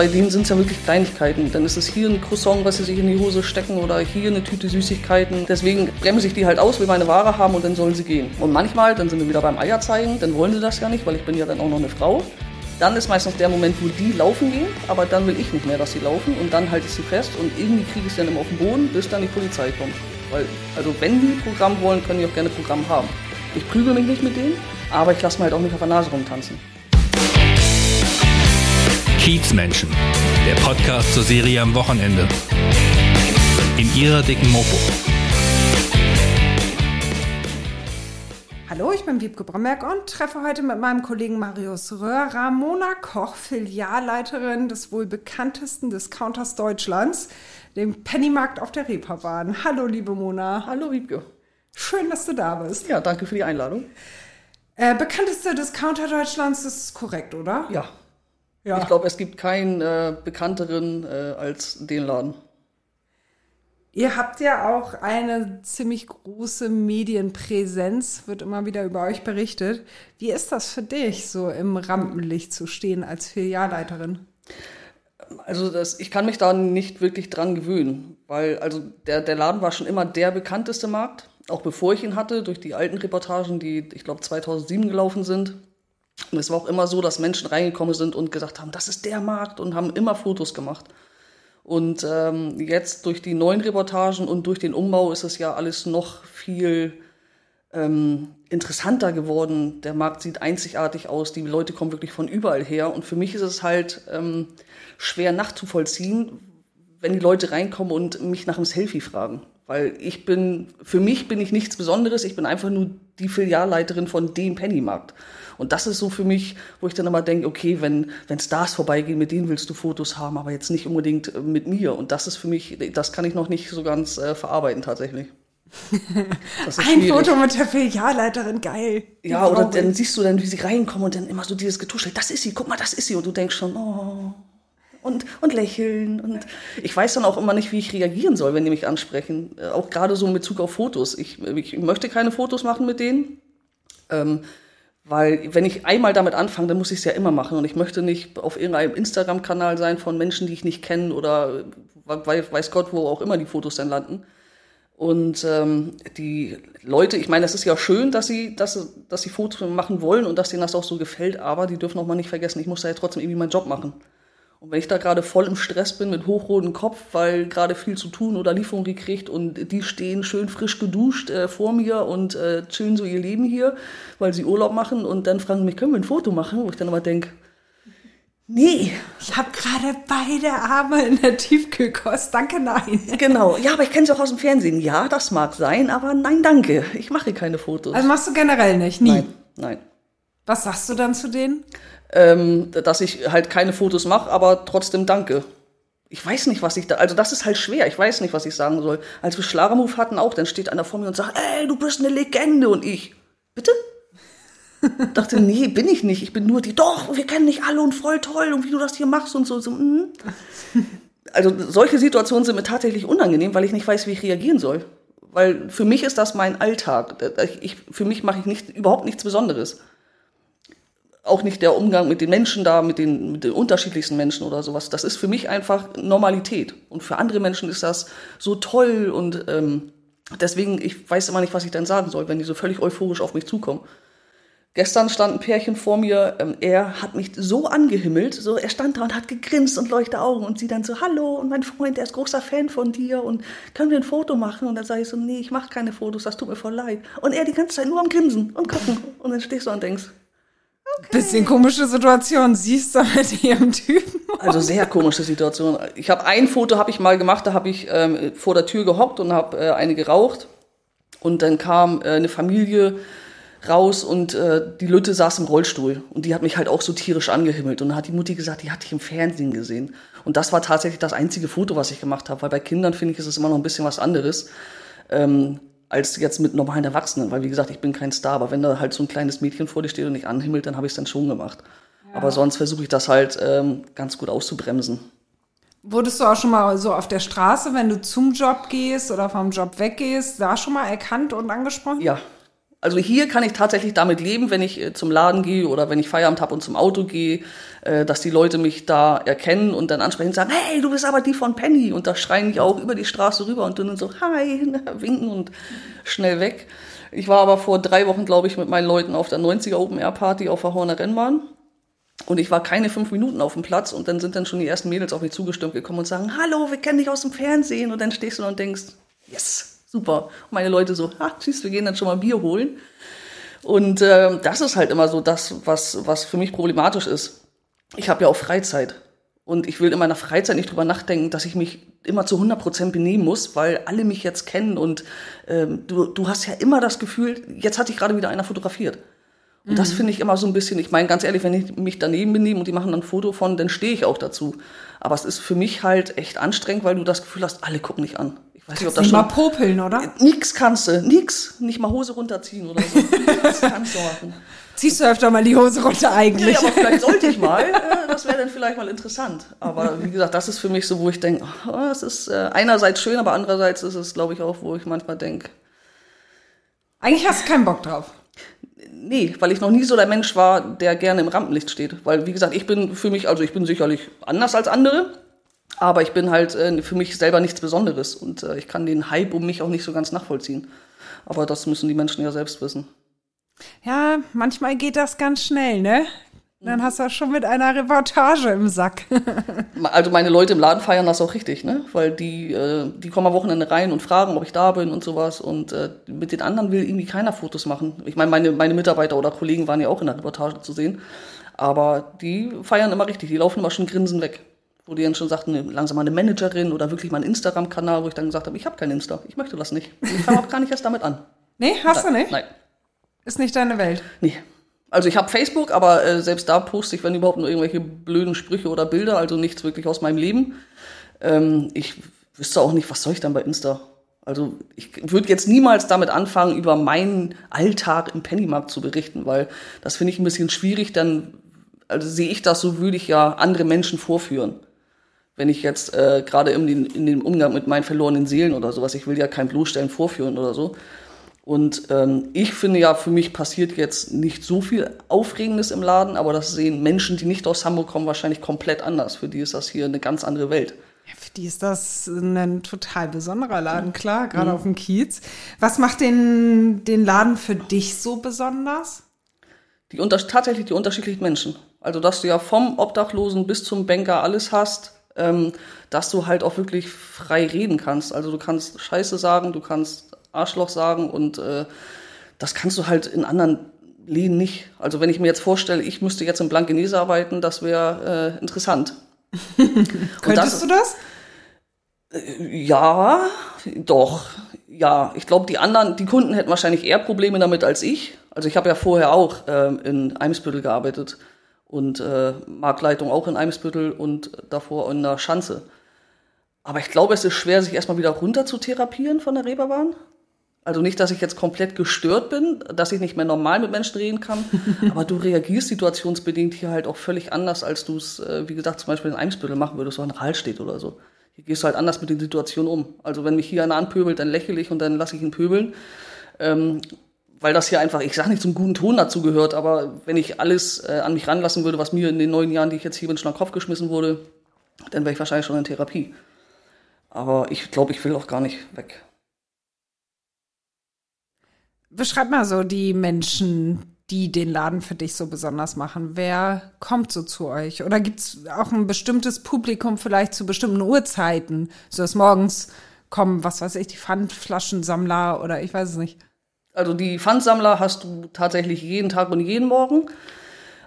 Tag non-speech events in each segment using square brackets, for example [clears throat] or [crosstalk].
bei denen sind es ja wirklich Kleinigkeiten. Dann ist es hier ein Croissant, was sie sich in die Hose stecken oder hier eine Tüte Süßigkeiten. Deswegen bremse ich die halt aus, will meine Ware haben und dann sollen sie gehen. Und manchmal, dann sind wir wieder beim Eier zeigen, dann wollen sie das ja nicht, weil ich bin ja dann auch noch eine Frau. Dann ist meistens der Moment, wo die laufen gehen, aber dann will ich nicht mehr, dass sie laufen und dann halte ich sie fest und irgendwie kriege ich sie dann immer auf den Boden, bis dann die Polizei kommt. Weil, also wenn die Programm wollen, können die auch gerne Programm haben. Ich prügel mich nicht mit denen, aber ich lasse mir halt auch nicht auf der Nase rumtanzen. Kiezmenschen, der Podcast zur Serie am Wochenende. In ihrer dicken Mopo. Hallo, ich bin Wiebke Bromberg und treffe heute mit meinem Kollegen Marius Röhr Ramona Koch, Filialleiterin des wohl bekanntesten Discounters Deutschlands, dem Pennymarkt auf der Reeperbahn. Hallo, liebe Mona. Hallo Wiebke. Schön, dass du da bist. Ja, danke für die Einladung. Äh, bekanntester Discounter Deutschlands ist korrekt, oder? Ja. Ja. Ich glaube, es gibt keinen äh, bekannteren äh, als den Laden. Ihr habt ja auch eine ziemlich große Medienpräsenz, wird immer wieder über euch berichtet. Wie ist das für dich, so im Rampenlicht zu stehen als Filialleiterin? Also das, ich kann mich da nicht wirklich dran gewöhnen, weil also der, der Laden war schon immer der bekannteste Markt, auch bevor ich ihn hatte, durch die alten Reportagen, die ich glaube 2007 gelaufen sind. Und es war auch immer so, dass Menschen reingekommen sind und gesagt haben, das ist der Markt und haben immer Fotos gemacht. Und ähm, jetzt durch die neuen Reportagen und durch den Umbau ist es ja alles noch viel ähm, interessanter geworden. Der Markt sieht einzigartig aus, die Leute kommen wirklich von überall her. Und für mich ist es halt ähm, schwer nachzuvollziehen, wenn die Leute reinkommen und mich nach einem Selfie fragen. Weil ich bin, für mich bin ich nichts Besonderes, ich bin einfach nur die Filialleiterin von dem Pennymarkt. Und das ist so für mich, wo ich dann immer denke, okay, wenn, wenn Stars vorbeigehen, mit denen willst du Fotos haben, aber jetzt nicht unbedingt äh, mit mir. Und das ist für mich, das kann ich noch nicht so ganz äh, verarbeiten tatsächlich. [laughs] Ein schwierig. Foto mit der Filialleiterin, geil. Ja, oder dann siehst du dann, wie sie reinkommen und dann immer so dieses Getuschel, das ist sie, guck mal, das ist sie. Und du denkst schon, oh. Und, und lächeln. Und ich weiß dann auch immer nicht, wie ich reagieren soll, wenn die mich ansprechen. Äh, auch gerade so in Bezug auf Fotos. Ich, ich möchte keine Fotos machen mit denen. Ähm, weil wenn ich einmal damit anfange, dann muss ich es ja immer machen. Und ich möchte nicht auf irgendeinem Instagram-Kanal sein von Menschen, die ich nicht kenne oder weiß Gott, wo auch immer die Fotos dann landen. Und ähm, die Leute, ich meine, das ist ja schön, dass sie, dass, dass sie Fotos machen wollen und dass denen das auch so gefällt, aber die dürfen auch mal nicht vergessen, ich muss da ja trotzdem irgendwie meinen Job machen. Und wenn ich da gerade voll im Stress bin mit hochrotem Kopf, weil gerade viel zu tun oder Lieferung gekriegt und die stehen schön frisch geduscht äh, vor mir und äh, chillen so ihr Leben hier, weil sie Urlaub machen und dann fragen mich, können wir ein Foto machen? Wo ich dann immer denke, nee. Ich habe gerade beide Arme in der Tiefkühlkost, danke, nein. Genau, ja, aber ich kenne sie auch aus dem Fernsehen. Ja, das mag sein, aber nein, danke. Ich mache keine Fotos. Also machst du generell nicht, nie? Nein, nein. Was sagst du dann zu denen? ähm, dass ich halt keine Fotos mache, aber trotzdem danke. Ich weiß nicht, was ich da, also das ist halt schwer, ich weiß nicht, was ich sagen soll. Als wir Schlagermove hatten auch, dann steht einer vor mir und sagt, ey, du bist eine Legende und ich, bitte? dachte, nee, bin ich nicht, ich bin nur die, doch, wir kennen dich alle und voll toll und wie du das hier machst und so. so mm. Also solche Situationen sind mir tatsächlich unangenehm, weil ich nicht weiß, wie ich reagieren soll. Weil für mich ist das mein Alltag. Ich, für mich mache ich nicht, überhaupt nichts Besonderes auch nicht der Umgang mit den Menschen da, mit den, mit den unterschiedlichsten Menschen oder sowas. Das ist für mich einfach Normalität. Und für andere Menschen ist das so toll und ähm, deswegen, ich weiß immer nicht, was ich dann sagen soll, wenn die so völlig euphorisch auf mich zukommen. Gestern stand ein Pärchen vor mir, ähm, er hat mich so angehimmelt, so er stand da und hat gegrinst und leuchte Augen und sie dann so, hallo und mein Freund, der ist großer Fan von dir und können wir ein Foto machen? Und dann sage ich so, nee, ich mache keine Fotos, das tut mir voll leid. Und er die ganze Zeit nur am Grinsen und gucken und dann stehst du und denkst, Okay. Bisschen komische Situation. Siehst du mit ihrem Typen? Also sehr komische Situation. Ich habe ein Foto habe ich mal gemacht, da habe ich ähm, vor der Tür gehockt und habe äh, eine geraucht und dann kam äh, eine Familie raus und äh, die Lütte saß im Rollstuhl und die hat mich halt auch so tierisch angehimmelt und dann hat die Mutti gesagt, die hat dich im Fernsehen gesehen und das war tatsächlich das einzige Foto, was ich gemacht habe, weil bei Kindern finde ich ist es immer noch ein bisschen was anderes. Ähm, als jetzt mit normalen Erwachsenen, weil wie gesagt, ich bin kein Star, aber wenn da halt so ein kleines Mädchen vor dir steht und dich anhimmelt, dann habe ich es dann schon gemacht. Ja. Aber sonst versuche ich das halt ähm, ganz gut auszubremsen. Wurdest du auch schon mal so auf der Straße, wenn du zum Job gehst oder vom Job weggehst, da schon mal erkannt und angesprochen? Ja, Also hier kann ich tatsächlich damit leben, wenn ich äh, zum Laden gehe oder wenn ich Feierabend habe und zum Auto gehe, äh, dass die Leute mich da erkennen und dann ansprechen und sagen, hey, du bist aber die von Penny. Und da schreien die auch über die Straße rüber und dann so, hi, [laughs] winken und schnell weg. Ich war aber vor drei Wochen, glaube ich, mit meinen Leuten auf der 90er Open Air Party auf der Horner Rennbahn. Und ich war keine fünf Minuten auf dem Platz und dann sind dann schon die ersten Mädels auf mich zugestimmt gekommen und sagen, hallo, wir kennen dich aus dem Fernsehen. Und dann stehst du und denkst, yes, super. Und meine Leute so, ah, tschüss, wir gehen dann schon mal Bier holen. Und äh, das ist halt immer so das, was, was für mich problematisch ist. Ich habe ja auch Freizeit. Und ich will in meiner Freizeit nicht drüber nachdenken, dass ich mich immer zu 100 Prozent benehmen muss, weil alle mich jetzt kennen und ähm, du, du hast ja immer das Gefühl, jetzt hat dich gerade wieder einer fotografiert. Und mhm. das finde ich immer so ein bisschen, ich meine ganz ehrlich, wenn ich mich daneben benehme und die machen dann ein Foto von, dann stehe ich auch dazu. Aber es ist für mich halt echt anstrengend, weil du das Gefühl hast, alle gucken dich an. Weiß nicht, ob das schon, mal popeln, oder? Nix kannst du, nix. Nicht mal Hose runterziehen oder so. das [laughs] kannst du machen. Ziehst du öfter mal die Hose runter eigentlich? Ja, aber vielleicht sollte ich mal. [laughs] Das wäre dann vielleicht mal interessant. Aber wie gesagt, das ist für mich so, wo ich denke, oh, es ist äh, einerseits schön, aber andererseits ist es, glaube ich, auch, wo ich manchmal denke. Eigentlich hast du keinen Bock drauf. Nee, weil ich noch nie so der Mensch war, der gerne im Rampenlicht steht. Weil, wie gesagt, ich bin für mich, also ich bin sicherlich anders als andere, aber ich bin halt äh, für mich selber nichts Besonderes und äh, ich kann den Hype um mich auch nicht so ganz nachvollziehen. Aber das müssen die Menschen ja selbst wissen. Ja, manchmal geht das ganz schnell, ne? Dann hast du auch schon mit einer Reportage im Sack. [laughs] also meine Leute im Laden feiern das auch richtig, ne? Weil die, äh, die kommen am Wochenende rein und fragen, ob ich da bin und sowas. Und äh, mit den anderen will irgendwie keiner Fotos machen. Ich meine, meine, meine Mitarbeiter oder Kollegen waren ja auch in der Reportage zu sehen. Aber die feiern immer richtig, die laufen immer schon grinsen weg. Wo die dann schon sagten, langsam mal eine Managerin oder wirklich mal einen Instagram-Kanal, wo ich dann gesagt habe, ich habe kein Insta, ich möchte das nicht. Ich fange auch gar nicht erst damit an. Nee, hast Nein. du nicht? Nein. Ist nicht deine Welt? Nee. Also ich habe Facebook, aber äh, selbst da poste ich, wenn überhaupt, nur irgendwelche blöden Sprüche oder Bilder, also nichts wirklich aus meinem Leben. Ähm, ich wüsste auch nicht, was soll ich dann bei Insta? Also ich würde jetzt niemals damit anfangen, über meinen Alltag im Pennymarkt zu berichten, weil das finde ich ein bisschen schwierig. Dann also sehe ich das so, würde ich ja andere Menschen vorführen. Wenn ich jetzt äh, gerade in, in dem Umgang mit meinen verlorenen Seelen oder sowas, ich will ja kein Bloßstellen vorführen oder so. Und ähm, ich finde ja, für mich passiert jetzt nicht so viel Aufregendes im Laden, aber das sehen Menschen, die nicht aus Hamburg kommen, wahrscheinlich komplett anders. Für die ist das hier eine ganz andere Welt. Ja, für die ist das ein total besonderer Laden, klar, gerade mhm. auf dem Kiez. Was macht den, den Laden für dich so besonders? Die unter tatsächlich die unterschiedlichen Menschen. Also, dass du ja vom Obdachlosen bis zum Banker alles hast, ähm, dass du halt auch wirklich frei reden kannst. Also, du kannst Scheiße sagen, du kannst Arschloch sagen und äh, das kannst du halt in anderen Läden nicht. Also wenn ich mir jetzt vorstelle, ich müsste jetzt in Blankenese arbeiten, das wäre äh, interessant. [laughs] Könntest das, du das? Äh, ja, doch. Ja, ich glaube, die anderen, die Kunden hätten wahrscheinlich eher Probleme damit als ich. Also ich habe ja vorher auch äh, in Eimsbüttel gearbeitet und äh, Marktleitung auch in Eimsbüttel und davor in der Schanze. Aber ich glaube, es ist schwer, sich erstmal wieder runter zu therapieren von der Reeperbahn. Also nicht, dass ich jetzt komplett gestört bin, dass ich nicht mehr normal mit Menschen reden kann, [laughs] aber du reagierst situationsbedingt hier halt auch völlig anders, als du es, äh, wie gesagt, zum Beispiel in Eimsbüttel machen würdest, wo ein Rall steht oder so. Hier gehst du halt anders mit den Situationen um. Also wenn mich hier einer anpöbelt, dann lächle ich und dann lasse ich ihn pöbeln. Ähm, weil das hier einfach, ich sage nicht zum guten Ton dazu gehört, aber wenn ich alles äh, an mich ranlassen würde, was mir in den neun Jahren, die ich jetzt hier bin, schon den Kopf geschmissen wurde, dann wäre ich wahrscheinlich schon in Therapie. Aber ich glaube, ich will auch gar nicht weg. Beschreib mal so die Menschen, die den Laden für dich so besonders machen. Wer kommt so zu euch? Oder gibt es auch ein bestimmtes Publikum vielleicht zu bestimmten Uhrzeiten? So dass morgens kommen, was weiß ich, die Pfandflaschensammler oder ich weiß es nicht. Also die Pfandsammler hast du tatsächlich jeden Tag und jeden Morgen.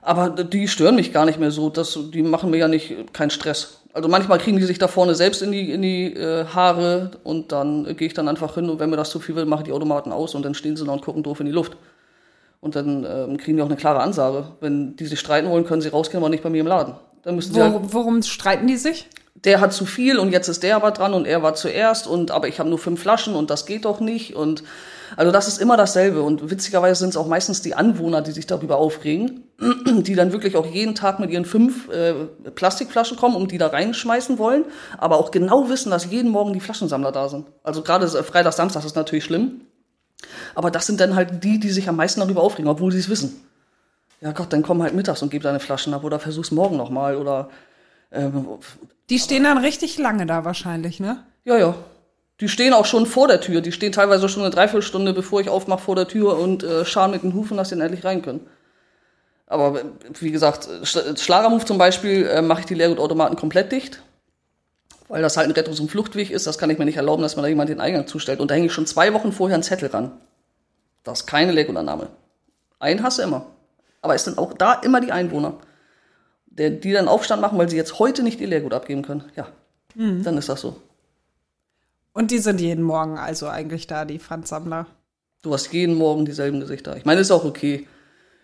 Aber die stören mich gar nicht mehr so. Das, die machen mir ja nicht keinen Stress. Also manchmal kriegen die sich da vorne selbst in die, in die äh, Haare und dann äh, gehe ich dann einfach hin und wenn mir das zu viel will, mache ich die Automaten aus und dann stehen sie da und gucken doof in die Luft. Und dann ähm, kriegen die auch eine klare Ansage. Wenn die sich streiten wollen, können sie rausgehen, aber nicht bei mir im Laden. Dann müssen sie Wo, halt, worum streiten die sich? Der hat zu viel und jetzt ist der aber dran und er war zuerst und aber ich habe nur fünf Flaschen und das geht doch nicht und also das ist immer dasselbe. Und witzigerweise sind es auch meistens die Anwohner, die sich darüber aufregen, [clears throat] die dann wirklich auch jeden Tag mit ihren fünf äh, Plastikflaschen kommen und die da reinschmeißen wollen, aber auch genau wissen, dass jeden Morgen die Flaschensammler da sind. Also gerade Freitag, Samstag ist natürlich schlimm. Aber das sind dann halt die, die sich am meisten darüber aufregen, obwohl sie es wissen. Ja Gott, dann komm halt mittags und gib deine Flaschen ab oder versuch's morgen nochmal oder ähm, Die stehen dann richtig lange da wahrscheinlich, ne? ja, ja. Die stehen auch schon vor der Tür. Die stehen teilweise schon eine Dreiviertelstunde, bevor ich aufmache vor der Tür und äh, scharen mit den Hufen, dass sie dann endlich rein können. Aber äh, wie gesagt, Sch- Schlagermove zum Beispiel äh, mache ich die Leergutautomaten komplett dicht. Weil das halt ein Rettungs- und Fluchtweg ist. Das kann ich mir nicht erlauben, dass mir da jemand den Eingang zustellt. Und da hänge ich schon zwei Wochen vorher einen Zettel ran. Das ist keine Leergutannahme. Einen hast du immer. Aber es sind auch da immer die Einwohner, die dann Aufstand machen, weil sie jetzt heute nicht ihr Leergut abgeben können. Ja, dann ist das so. Und die sind jeden Morgen also eigentlich da, die Pfandsammler. Du hast jeden Morgen dieselben Gesichter. Ich meine, ist auch okay.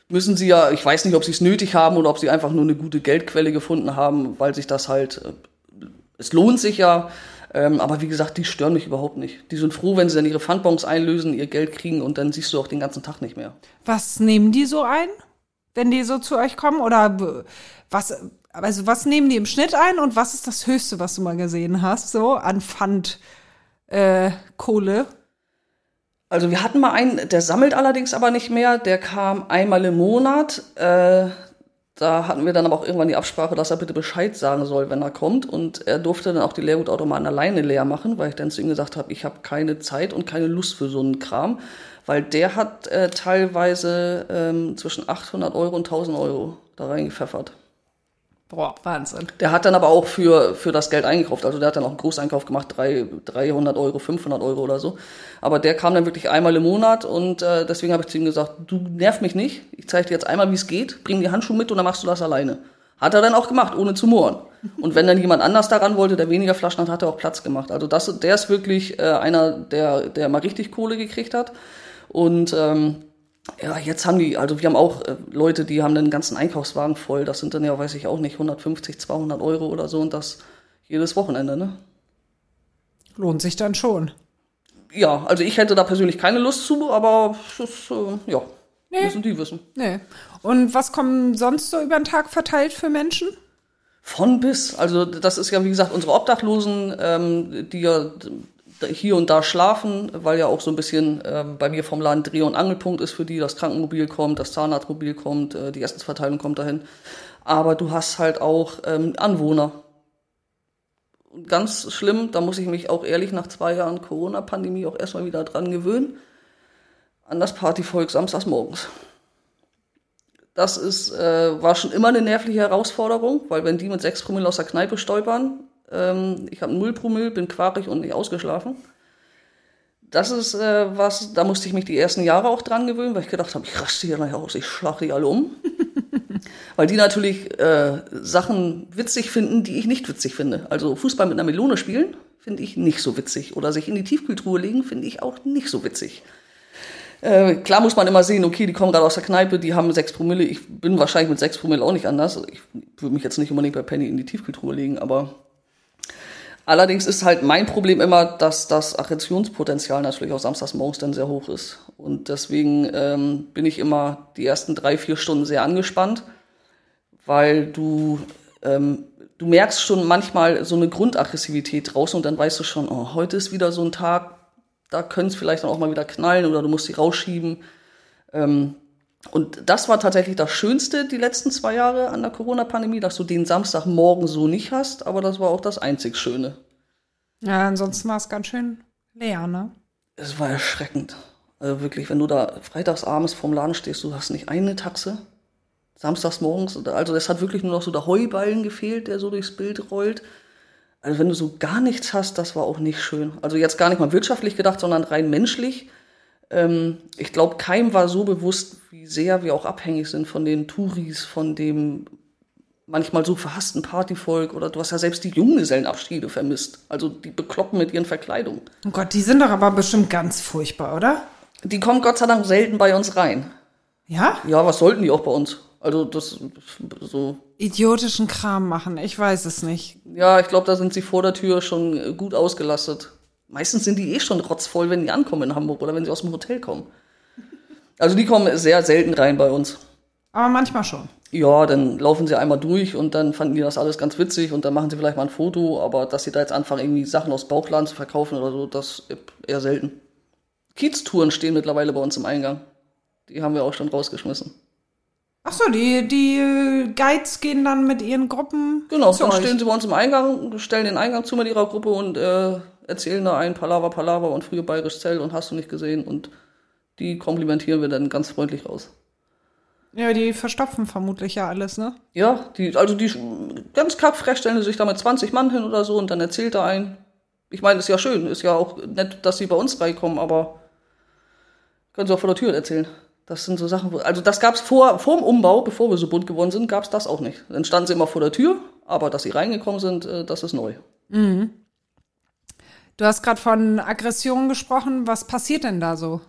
Müssen sie ja, ich weiß nicht, ob sie es nötig haben oder ob sie einfach nur eine gute Geldquelle gefunden haben, weil sich das halt, äh, es lohnt sich ja. Ähm, aber wie gesagt, die stören mich überhaupt nicht. Die sind froh, wenn sie dann ihre Pfandbons einlösen, ihr Geld kriegen und dann siehst du auch den ganzen Tag nicht mehr. Was nehmen die so ein, wenn die so zu euch kommen? Oder was, also was nehmen die im Schnitt ein und was ist das Höchste, was du mal gesehen hast, so an Pfand, äh, Kohle? Also wir hatten mal einen, der sammelt allerdings aber nicht mehr. Der kam einmal im Monat. Äh, da hatten wir dann aber auch irgendwann die Absprache, dass er bitte Bescheid sagen soll, wenn er kommt. Und er durfte dann auch die Leergutautomaten alleine leer machen, weil ich dann zu ihm gesagt habe, ich habe keine Zeit und keine Lust für so einen Kram. Weil der hat äh, teilweise ähm, zwischen 800 Euro und 1000 Euro da reingepfeffert. Boah, Wahnsinn. Der hat dann aber auch für, für das Geld eingekauft. Also der hat dann auch einen Großeinkauf gemacht, drei, 300 Euro, 500 Euro oder so. Aber der kam dann wirklich einmal im Monat und äh, deswegen habe ich zu ihm gesagt, du nerv mich nicht. Ich zeige dir jetzt einmal, wie es geht. Bring die Handschuhe mit und dann machst du das alleine. Hat er dann auch gemacht, ohne zu mohren. Und wenn dann jemand anders daran wollte, der weniger Flaschen hat, hat er auch Platz gemacht. Also das, der ist wirklich äh, einer, der, der mal richtig Kohle gekriegt hat. Und ähm, ja, jetzt haben die, also wir haben auch äh, Leute, die haben den ganzen Einkaufswagen voll. Das sind dann ja, weiß ich auch nicht, 150, 200 Euro oder so und das jedes Wochenende, ne? Lohnt sich dann schon. Ja, also ich hätte da persönlich keine Lust zu, aber das, äh, ja, Nee. müssen die wissen. Nee. Und was kommen sonst so über den Tag verteilt für Menschen? Von bis. Also das ist ja, wie gesagt, unsere Obdachlosen, ähm, die ja hier und da schlafen, weil ja auch so ein bisschen ähm, bei mir vom Laden Dreh- und Angelpunkt ist für die. Das Krankenmobil kommt, das Zahnarztmobil kommt, äh, die Essensverteilung kommt dahin. Aber du hast halt auch ähm, Anwohner. Ganz schlimm, da muss ich mich auch ehrlich nach zwei Jahren Corona-Pandemie auch erstmal wieder dran gewöhnen, an das Partyvolk samstags morgens. Das ist, äh, war schon immer eine nervliche Herausforderung, weil wenn die mit sechs Promille aus der Kneipe stolpern, ähm, ich habe null Promille, bin quarig und nicht ausgeschlafen. Das ist äh, was, da musste ich mich die ersten Jahre auch dran gewöhnen, weil ich gedacht habe, ich raste hier nachher aus, ich schlag die alle um. [laughs] weil die natürlich äh, Sachen witzig finden, die ich nicht witzig finde. Also Fußball mit einer Melone spielen, finde ich nicht so witzig. Oder sich in die Tiefkühltruhe legen, finde ich auch nicht so witzig. Äh, klar muss man immer sehen, okay, die kommen gerade aus der Kneipe, die haben sechs Promille. Ich bin wahrscheinlich mit sechs Promille auch nicht anders. Ich würde mich jetzt nicht unbedingt bei Penny in die Tiefkühltruhe legen, aber allerdings ist halt mein Problem immer, dass das Aggressionspotenzial natürlich auch samstags morgens dann sehr hoch ist. Und deswegen ähm, bin ich immer die ersten drei, vier Stunden sehr angespannt, weil du, ähm, du merkst schon manchmal so eine Grundaggressivität draußen und dann weißt du schon, oh, heute ist wieder so ein Tag, da können es vielleicht dann auch mal wieder knallen oder du musst sie rausschieben. Ähm, und das war tatsächlich das Schönste die letzten zwei Jahre an der Corona-Pandemie, dass du den Samstagmorgen so nicht hast, aber das war auch das einzig Schöne. Ja, ansonsten war es ganz schön leer, ne? Es war erschreckend. Also wirklich, wenn du da freitagsabends vorm Laden stehst, du hast nicht eine Taxe. Samstags morgens, also es hat wirklich nur noch so der Heuballen gefehlt, der so durchs Bild rollt. Also wenn du so gar nichts hast, das war auch nicht schön. Also jetzt gar nicht mal wirtschaftlich gedacht, sondern rein menschlich. Ähm, ich glaube, keinem war so bewusst, wie sehr wir auch abhängig sind von den Touris, von dem manchmal so verhassten Partyvolk oder du hast ja selbst die Junggesellenabschiede vermisst. Also die bekloppen mit ihren Verkleidungen. Oh Gott, die sind doch aber bestimmt ganz furchtbar, oder? Die kommen Gott sei Dank selten bei uns rein. Ja? Ja, was sollten die auch bei uns? Also das so. Idiotischen Kram machen, ich weiß es nicht. Ja, ich glaube, da sind sie vor der Tür schon gut ausgelastet. Meistens sind die eh schon rotzvoll, wenn die ankommen in Hamburg oder wenn sie aus dem Hotel kommen. Also die kommen sehr selten rein bei uns. Aber manchmal schon. Ja, dann laufen sie einmal durch und dann fanden die das alles ganz witzig und dann machen sie vielleicht mal ein Foto, aber dass sie da jetzt anfangen, irgendwie Sachen aus Bauchladen zu verkaufen oder so, das eher selten. Kieztouren stehen mittlerweile bei uns im Eingang. Die haben wir auch schon rausgeschmissen. Ach so, die, die Guides gehen dann mit ihren Gruppen Genau, dann euch. stehen sie bei uns im Eingang, stellen den Eingang zu mit ihrer Gruppe und äh, erzählen da ein Palaver, Palaver und früher bayerisch Zelt und hast du nicht gesehen und die komplimentieren wir dann ganz freundlich raus. Ja, die verstopfen vermutlich ja alles, ne? Ja, die, also die ganz kackfrech stellen sich da mit 20 Mann hin oder so und dann erzählt er ein. Ich meine, ist ja schön, ist ja auch nett, dass sie bei uns reinkommen, aber können sie auch vor der Tür erzählen. Das sind so Sachen, wo, also das gab's vor, vor dem Umbau, bevor wir so bunt geworden sind, gab's das auch nicht. Dann standen sie immer vor der Tür, aber dass sie reingekommen sind, äh, das ist neu. Du hast gerade von Aggression gesprochen. Was passiert denn da so?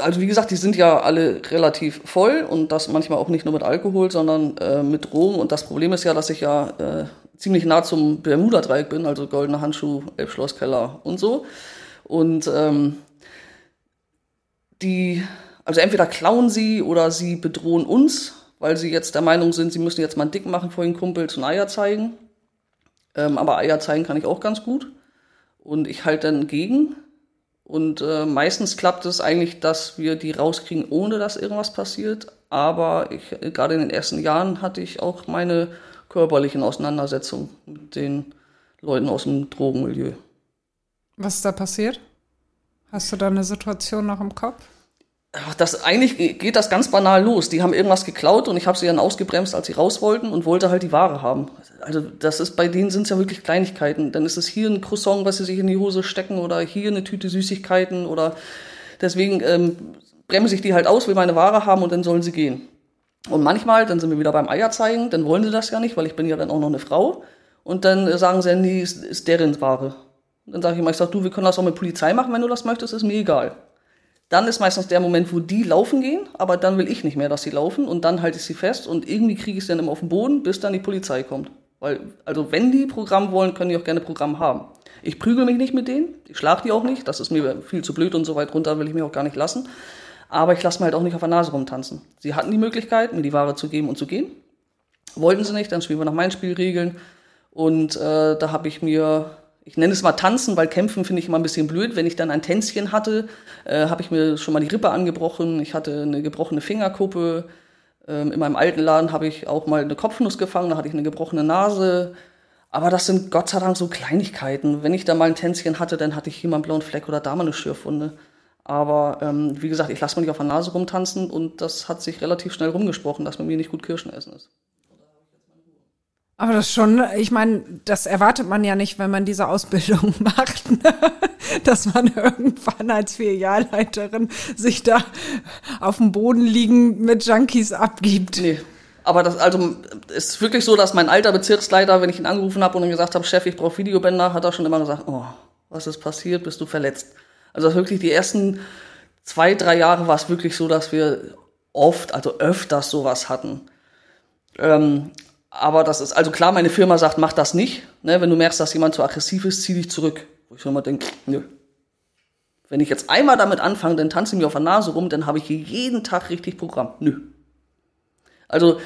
also wie gesagt, die sind ja alle relativ voll und das manchmal auch nicht nur mit Alkohol, sondern äh, mit Drogen. Und das Problem ist ja, dass ich ja äh, ziemlich nah zum Bermuda-Dreieck bin, also Goldener Handschuh, Elbschlosskeller und so. Und ähm, die, also entweder klauen sie oder sie bedrohen uns, weil sie jetzt der Meinung sind, sie müssen jetzt mal einen Dick machen vor den Kumpels und Eier zeigen. Ähm, aber Eier zeigen kann ich auch ganz gut. Und ich halte dann gegen. Und äh, meistens klappt es eigentlich, dass wir die rauskriegen, ohne dass irgendwas passiert. Aber ich, gerade in den ersten Jahren hatte ich auch meine körperlichen Auseinandersetzungen mit den Leuten aus dem Drogenmilieu. Was ist da passiert? Hast du da eine Situation noch im Kopf? Das eigentlich geht das ganz banal los. Die haben irgendwas geklaut und ich habe sie dann ausgebremst, als sie raus wollten und wollte halt die Ware haben. Also das ist bei denen sind es ja wirklich Kleinigkeiten. Dann ist es hier ein Croissant, was sie sich in die Hose stecken oder hier eine Tüte Süßigkeiten oder deswegen ähm, bremse ich die halt aus, will meine Ware haben und dann sollen sie gehen. Und manchmal, dann sind wir wieder beim Eier zeigen, dann wollen sie das ja nicht, weil ich bin ja dann auch noch eine Frau. Und dann sagen sie, nee, ist, ist deren Ware. Dann sage ich immer, ich sag, du, wir können das auch mit Polizei machen, wenn du das möchtest, ist mir egal. Dann ist meistens der Moment, wo die laufen gehen, aber dann will ich nicht mehr, dass sie laufen und dann halte ich sie fest und irgendwie kriege ich sie dann immer auf den Boden, bis dann die Polizei kommt. Weil, also wenn die Programm wollen, können die auch gerne Programm haben. Ich prügel mich nicht mit denen, ich schlag die auch nicht, das ist mir viel zu blöd und so weit runter will ich mich auch gar nicht lassen. Aber ich lasse mir halt auch nicht auf der Nase rumtanzen. Sie hatten die Möglichkeit, mir die Ware zu geben und zu gehen. Wollten sie nicht, dann spielen wir nach meinen Spielregeln. Und äh, da habe ich mir, ich nenne es mal tanzen, weil kämpfen finde ich immer ein bisschen blöd. Wenn ich dann ein Tänzchen hatte, äh, habe ich mir schon mal die Rippe angebrochen. Ich hatte eine gebrochene Fingerkuppe. Ähm, in meinem alten Laden habe ich auch mal eine Kopfnuss gefangen, da hatte ich eine gebrochene Nase. Aber das sind Gott sei Dank so Kleinigkeiten. Wenn ich da mal ein Tänzchen hatte, dann hatte ich hier mal einen blauen Fleck oder da mal eine Schürfwunde. Aber ähm, wie gesagt, ich lasse mir nicht auf der Nase rumtanzen und das hat sich relativ schnell rumgesprochen, dass mit mir nicht gut Kirschen essen ist. Aber das schon, ich meine, das erwartet man ja nicht, wenn man diese Ausbildung [laughs] macht, ne? dass man irgendwann als Filialleiterin sich da auf dem Boden liegen mit Junkies abgibt. Nee. Aber das, also, ist wirklich so, dass mein alter Bezirksleiter, wenn ich ihn angerufen habe und ihm gesagt habe, Chef, ich brauche Videobänder, hat er schon immer gesagt, oh, was ist passiert, bist du verletzt? Also wirklich die ersten zwei, drei Jahre war es wirklich so, dass wir oft, also öfters sowas hatten. Ähm, aber das ist, also klar, meine Firma sagt, mach das nicht. Ne? Wenn du merkst, dass jemand zu aggressiv ist, zieh dich zurück. Wo ich schon mal denke, nö. Wenn ich jetzt einmal damit anfange, dann tanze ich mir auf der Nase rum, dann habe ich hier jeden Tag richtig Programm. Nö. Also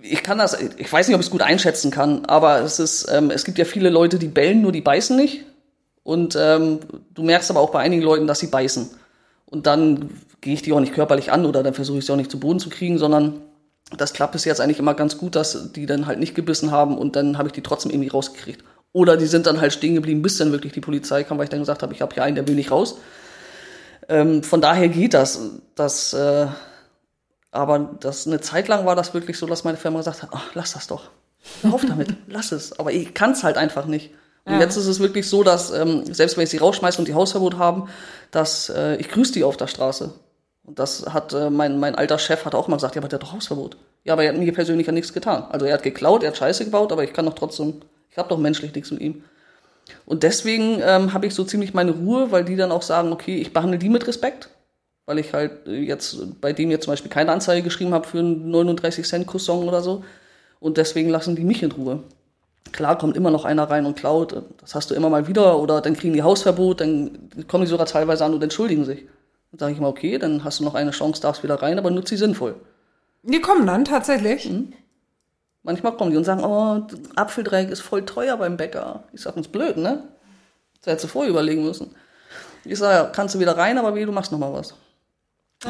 ich kann das, ich weiß nicht, ob ich es gut einschätzen kann, aber es ist, ähm, es gibt ja viele Leute, die bellen, nur die beißen nicht. Und ähm, du merkst aber auch bei einigen Leuten, dass sie beißen. Und dann gehe ich die auch nicht körperlich an oder dann versuche ich sie auch nicht zu Boden zu kriegen, sondern das klappt bis jetzt eigentlich immer ganz gut, dass die dann halt nicht gebissen haben und dann habe ich die trotzdem irgendwie rausgekriegt. Oder die sind dann halt stehen geblieben, bis dann wirklich die Polizei kam, weil ich dann gesagt habe, ich habe hier einen, der will nicht raus. Ähm, von daher geht das. das äh, aber das eine Zeit lang war das wirklich so, dass meine Firma gesagt hat, ach, lass das doch. Hör auf damit, [laughs] lass es. Aber ich kann es halt einfach nicht. Und Ja. jetzt ist es wirklich so, dass ähm, selbst wenn ich sie rausschmeiße und die Hausverbot haben, dass äh, ich grüße die auf der Straße. Und das hat äh, mein, mein alter Chef hat auch mal gesagt, ja, aber der hat doch Hausverbot. Ja, aber er hat mir persönlich ja nichts getan. Also er hat geklaut, er hat Scheiße gebaut, aber ich kann doch trotzdem, ich habe doch menschlich nichts mit ihm. Und deswegen ähm, habe ich so ziemlich meine Ruhe, weil die dann auch sagen, okay, ich behandle die mit Respekt, weil ich halt äh, jetzt bei dem jetzt zum Beispiel keine Anzeige geschrieben habe für einen 39 Cent Croissant oder so. Und deswegen lassen die mich in Ruhe. Klar kommt immer noch einer rein und klaut, das hast du immer mal wieder, oder dann kriegen die Hausverbot, dann kommen die sogar teilweise an und entschuldigen sich. Dann sage ich mal, okay, dann hast du noch eine Chance, darfst wieder rein, aber nutz sie sinnvoll. Die kommen dann tatsächlich. Manchmal kommen die und sagen, oh, Apfeldreieck ist voll teuer beim Bäcker. Ich sag uns blöd, ne? Das hättest du vorher überlegen müssen. Ich sage, ja, kannst du wieder rein, aber wie, du machst noch mal was.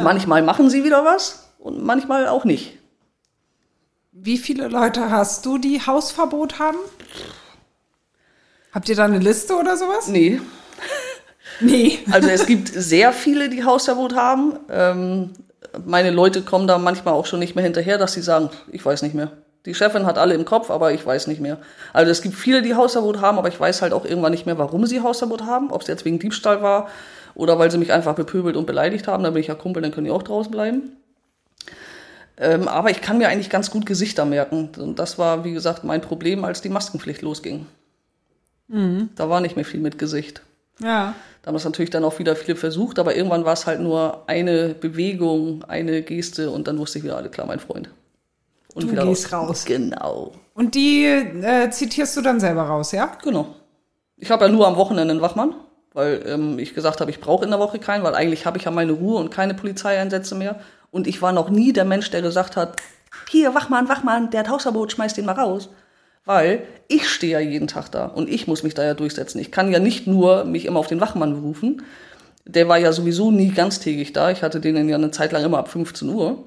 Manchmal machen sie wieder was und manchmal auch nicht. Wie viele Leute hast du, die Hausverbot haben? Habt ihr da eine Liste oder sowas? Nee. Nee. [laughs] Also es gibt sehr viele, die Hausverbot haben. Ähm, meine Leute kommen da manchmal auch schon nicht mehr hinterher, dass sie sagen, ich weiß nicht mehr. Die Chefin hat alle im Kopf, aber ich weiß nicht mehr. Also es gibt viele, die Hausverbot haben, aber ich weiß halt auch irgendwann nicht mehr, warum sie Hausverbot haben. Ob es jetzt wegen Diebstahl war oder weil sie mich einfach bepöbelt und beleidigt haben. Da bin ich ja Kumpel, dann können die auch draußen bleiben. Ähm, aber ich kann mir eigentlich ganz gut Gesichter merken. Und das war, wie gesagt, mein Problem, als die Maskenpflicht losging. Da war nicht mehr viel mit Gesicht. Ja. Da haben es natürlich dann auch wieder viele versucht, aber irgendwann war es halt nur eine Bewegung, eine Geste und dann wusste ich wieder, alle klar, mein Freund. Und Du gehst raus. Genau. Und die äh, zitierst du dann selber raus, ja? Genau. Ich habe ja nur am Wochenende einen Wachmann, weil ähm, ich gesagt habe, ich brauche in der Woche keinen, weil eigentlich habe ich ja meine Ruhe und keine Polizeieinsätze mehr. Und ich war noch nie der Mensch, der gesagt hat, hier, Wachmann, Wachmann, der hat Hausverbot, schmeiß den mal raus. Weil ich stehe ja jeden Tag da und ich muss mich da ja durchsetzen. Ich kann ja nicht nur mich immer auf den Wachmann berufen. Der war ja sowieso nie ganztägig da. Ich hatte den ja eine Zeit lang immer ab 15 Uhr.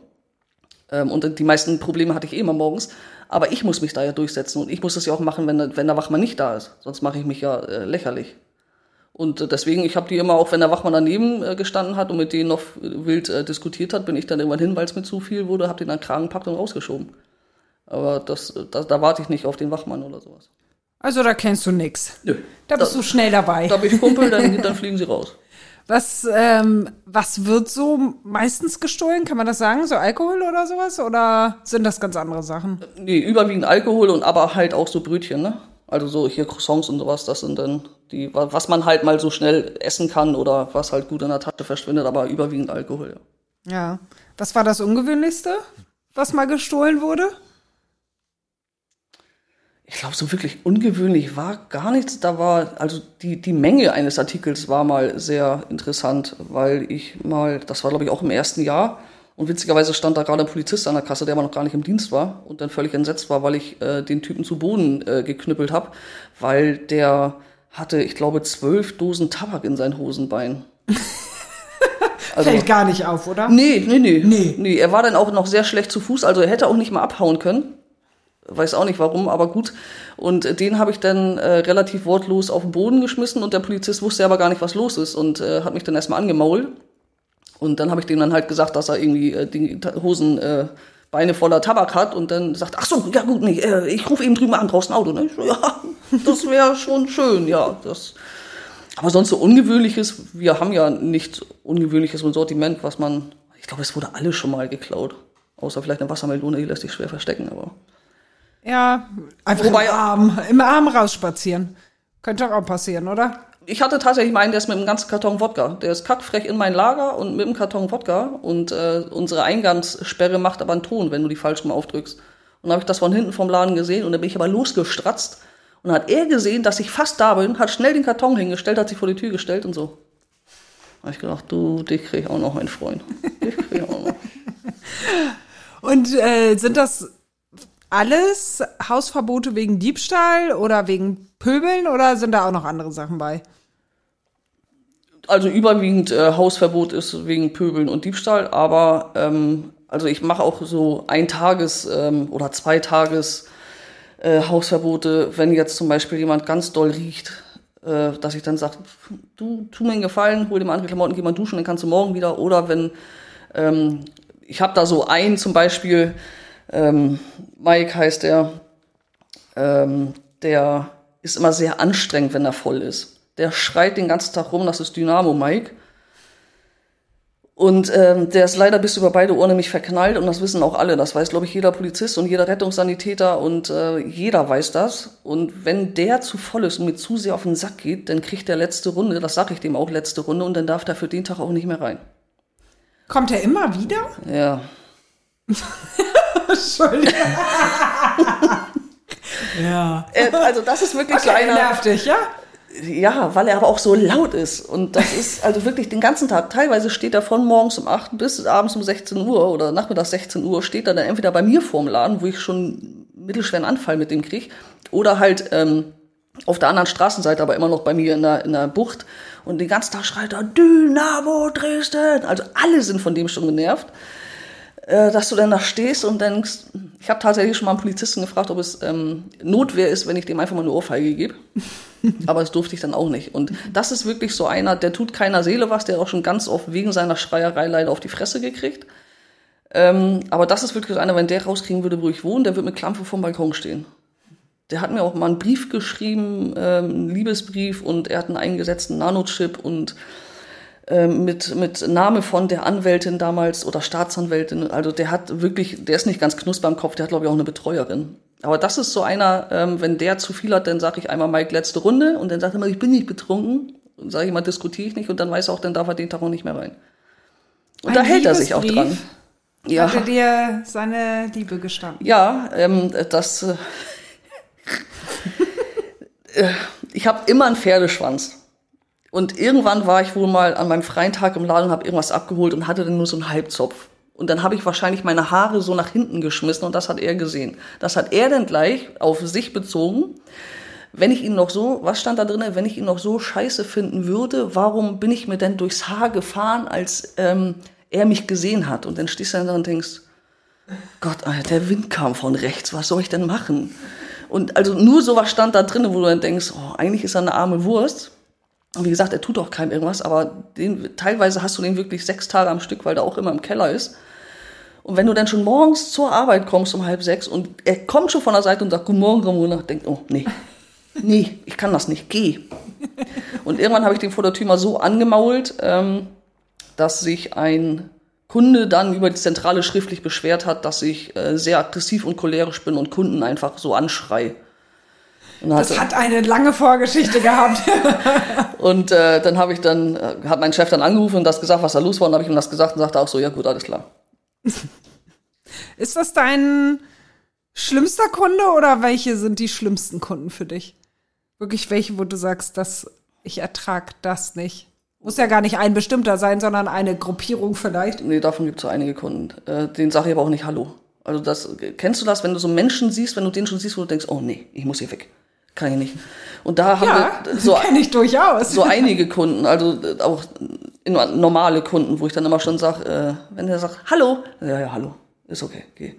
Ähm, und die meisten Probleme hatte ich eh immer morgens. Aber ich muss mich da ja durchsetzen und ich muss das ja auch machen, wenn, der- wenn der Wachmann nicht da ist. Sonst mache ich mich ja äh, lächerlich. Und äh, deswegen, ich habe die immer, auch wenn der Wachmann daneben äh, gestanden hat und mit denen noch äh, wild äh, diskutiert hat, bin ich dann irgendwann hin, weil es mir zu viel wurde, habe den dann Kragen gepackt und rausgeschoben. Aber das, äh, da, da warte ich nicht auf den Wachmann oder sowas. Also da kennst du nix. Nö. Da bist du schnell dabei. Da bin ich Kumpel, dann, dann fliegen sie raus. [laughs] Was, ähm, was wird so meistens gestohlen? Kann man das sagen? So Alkohol oder sowas? Oder sind das ganz andere Sachen? Nee, überwiegend Alkohol und aber halt auch so Brötchen, ne? Also so hier Croissants und sowas, das sind dann die, wa- was man halt mal so schnell essen kann oder was halt gut in der Tasche verschwindet, aber überwiegend Alkohol, ja. Ja. Was war das Ungewöhnlichste, was mal gestohlen wurde? Ich glaube, so wirklich ungewöhnlich war gar nichts. Da war, also die, die Menge eines Artikels war mal sehr interessant, weil ich mal, das war glaube ich auch im ersten Jahr, und witzigerweise stand da gerade ein Polizist an der Kasse, der aber noch gar nicht im Dienst war und dann völlig entsetzt war, weil ich äh, den Typen zu Boden äh, geknüppelt habe, weil der hatte, ich glaube, zwölf Dosen Tabak in sein Hosenbein. [laughs] Also, Fällt gar nicht auf, oder? Nee, nee, nee, Nee. nee. Er war dann auch noch sehr schlecht zu Fuß, also er hätte auch nicht mal abhauen können. Weiß auch nicht warum, aber gut. Und äh, den habe ich dann äh, relativ wortlos auf den Boden geschmissen und der Polizist wusste aber gar nicht, was los ist und äh, hat mich dann erstmal angemault. Und dann habe ich dem dann halt gesagt, dass er irgendwie äh, die Hosen äh, Beine voller Tabak hat und dann sagt, ach so, ja gut, nee, äh, ich rufe eben drüben an, brauchst ein Auto, ne? So, ja, [laughs] das wäre schon schön, ja. Das. Aber sonst so Ungewöhnliches, wir haben ja nichts Ungewöhnliches im Sortiment, was man, ich glaube, es wurde alles schon mal geklaut. Außer vielleicht eine Wassermelone, die lässt sich schwer verstecken, aber. Ja, einfach Wobei- im Arm, im Arm rausspazieren. Könnte auch passieren, oder? Ich hatte tatsächlich mal einen, der ist mit einem ganzen Karton Wodka. Der ist kackfrech in mein Lager und mit einem Karton Wodka. Und äh, unsere Eingangssperre macht aber einen Ton, wenn du die falsch rum aufdrückst. Und dann habe ich das von hinten vom Laden gesehen und dann bin ich aber losgestratzt. Und hat er gesehen, dass ich fast da bin, hat schnell den Karton hingestellt, hat sich vor die Tür gestellt und so. Da habe ich gedacht, du, dich krieg ich auch noch, mein Freund. Dich krieg ich auch noch. [laughs] Und äh, sind das alles Hausverbote wegen Diebstahl oder wegen Pöbeln oder sind da auch noch andere Sachen bei? also überwiegend äh, Hausverbot ist wegen Pöbeln und Diebstahl, aber ähm, also ich mache auch so ein Tages ähm, oder zwei Tages äh, Hausverbote, wenn jetzt zum Beispiel jemand ganz doll riecht, äh, dass ich dann sage, du tu mir einen Gefallen, hol dir mal andere Klamotten, geh mal duschen, dann kannst du morgen wieder. Oder wenn ähm, ich habe da so einen zum Beispiel, ähm, Mike heißt der, ähm, der ist immer sehr anstrengend, wenn er voll ist. Der schreit den ganzen Tag rum, das ist Dynamo Mike. Und ähm, der ist leider bis über beide Ohren nämlich verknallt und das wissen auch alle. Das weiß, glaube ich, jeder Polizist und jeder Rettungssanitäter und äh, jeder weiß das. Und wenn der zu voll ist und mir zu sehr auf den Sack geht, dann kriegt der letzte Runde, das sage ich dem auch, letzte Runde und dann darf der für den Tag auch nicht mehr rein. Kommt er immer wieder? Ja. [laughs] Entschuldigung. ja. Äh, also das ist wirklich Okay, so einer. nervt dich, ja? Ja, weil er aber auch so laut ist. Und das ist also wirklich den ganzen Tag. Teilweise steht er von morgens um 8 bis abends um 16 Uhr oder nachmittags 16 Uhr, steht er dann entweder bei mir vorm Laden, wo ich schon mittelschweren Anfall mit dem krieg, oder halt ähm, auf der anderen Straßenseite, aber immer noch bei mir in der, in der Bucht. Und den ganzen Tag schreit er, Dynamo Dresden. Also alle sind von dem schon genervt. Äh, dass du dann da stehst und denkst, ich habe tatsächlich schon mal einen Polizisten gefragt, ob es ähm, Notwehr ist, wenn ich dem einfach mal eine Ohrfeige gebe. [laughs] Aber das durfte ich dann auch nicht. Und das ist wirklich so einer, der tut keiner Seele was, der hat auch schon ganz oft wegen seiner Schreierei leider auf die Fresse gekriegt. Ähm, aber das ist wirklich so einer, wenn der rauskriegen würde, wo ich wohne, der wird mit Klampe vom Balkon stehen. Der hat mir auch mal einen Brief geschrieben, ähm, einen Liebesbrief, und er hat einen eingesetzten Nanochip und mit, mit Name von der Anwältin damals oder Staatsanwältin. Also der hat wirklich, der ist nicht ganz knusper im Kopf, der hat, glaube ich, auch eine Betreuerin. Aber das ist so einer, ähm, wenn der zu viel hat, dann sage ich einmal Mike letzte Runde und dann sagt er immer, ich bin nicht betrunken. Und sage ich mal, diskutiere ich nicht und dann weiß er auch, dann darf er den Tag auch nicht mehr rein. Und Ein da hält er sich auch dran. Ja. Hat er dir seine Liebe gestanden? Ja, ähm, das. Äh, [laughs] äh ich habe immer einen Pferdeschwanz. Und irgendwann war ich wohl mal an meinem freien Tag im Laden und habe irgendwas abgeholt und hatte dann nur so einen Halbzopf. Und dann habe ich wahrscheinlich meine Haare so nach hinten geschmissen und das hat er gesehen. Das hat er dann gleich auf sich bezogen. Wenn ich ihn noch so, was stand da drin, wenn ich ihn noch so scheiße finden würde, warum bin ich mir denn durchs Haar gefahren, als ähm, er mich gesehen hat? Und dann stehst du da und denkst, Gott, Alter, der Wind kam von rechts, was soll ich denn machen? Und also nur sowas stand da drin, wo du dann denkst, oh, eigentlich ist er eine arme Wurst. Wie gesagt, er tut auch keinem irgendwas, aber den, teilweise hast du den wirklich sechs Tage am Stück, weil der auch immer im Keller ist. Und wenn du dann schon morgens zur Arbeit kommst um halb sechs und er kommt schon von der Seite und sagt, Guten Morgen, Ramona, denkt, oh, nee, nee, ich kann das nicht, geh. Und irgendwann habe ich den vor der Tür mal so angemault, ähm, dass sich ein Kunde dann über die Zentrale schriftlich beschwert hat, dass ich äh, sehr aggressiv und cholerisch bin und Kunden einfach so anschrei. Das hat eine lange Vorgeschichte gehabt. [laughs] und äh, dann habe ich dann, äh, hat mein Chef dann angerufen und das gesagt, was da los war. Und habe ich ihm das gesagt und sagte auch so, ja gut, alles klar. [laughs] Ist das dein schlimmster Kunde oder welche sind die schlimmsten Kunden für dich? Wirklich welche, wo du sagst, dass ich ertrag das nicht? Muss ja gar nicht ein bestimmter sein, sondern eine Gruppierung vielleicht. Nee, davon gibt es so einige Kunden. Äh, den sage ich aber auch nicht Hallo. Also das, kennst du das, wenn du so Menschen siehst, wenn du den schon siehst, wo du denkst, oh nee, ich muss hier weg kann ich nicht. Und da haben ja, wir [laughs] so, ich durchaus. so einige Kunden, also auch normale Kunden, wo ich dann immer schon sage, äh, wenn der sagt, hallo, ja, ja, hallo, ist okay, geh.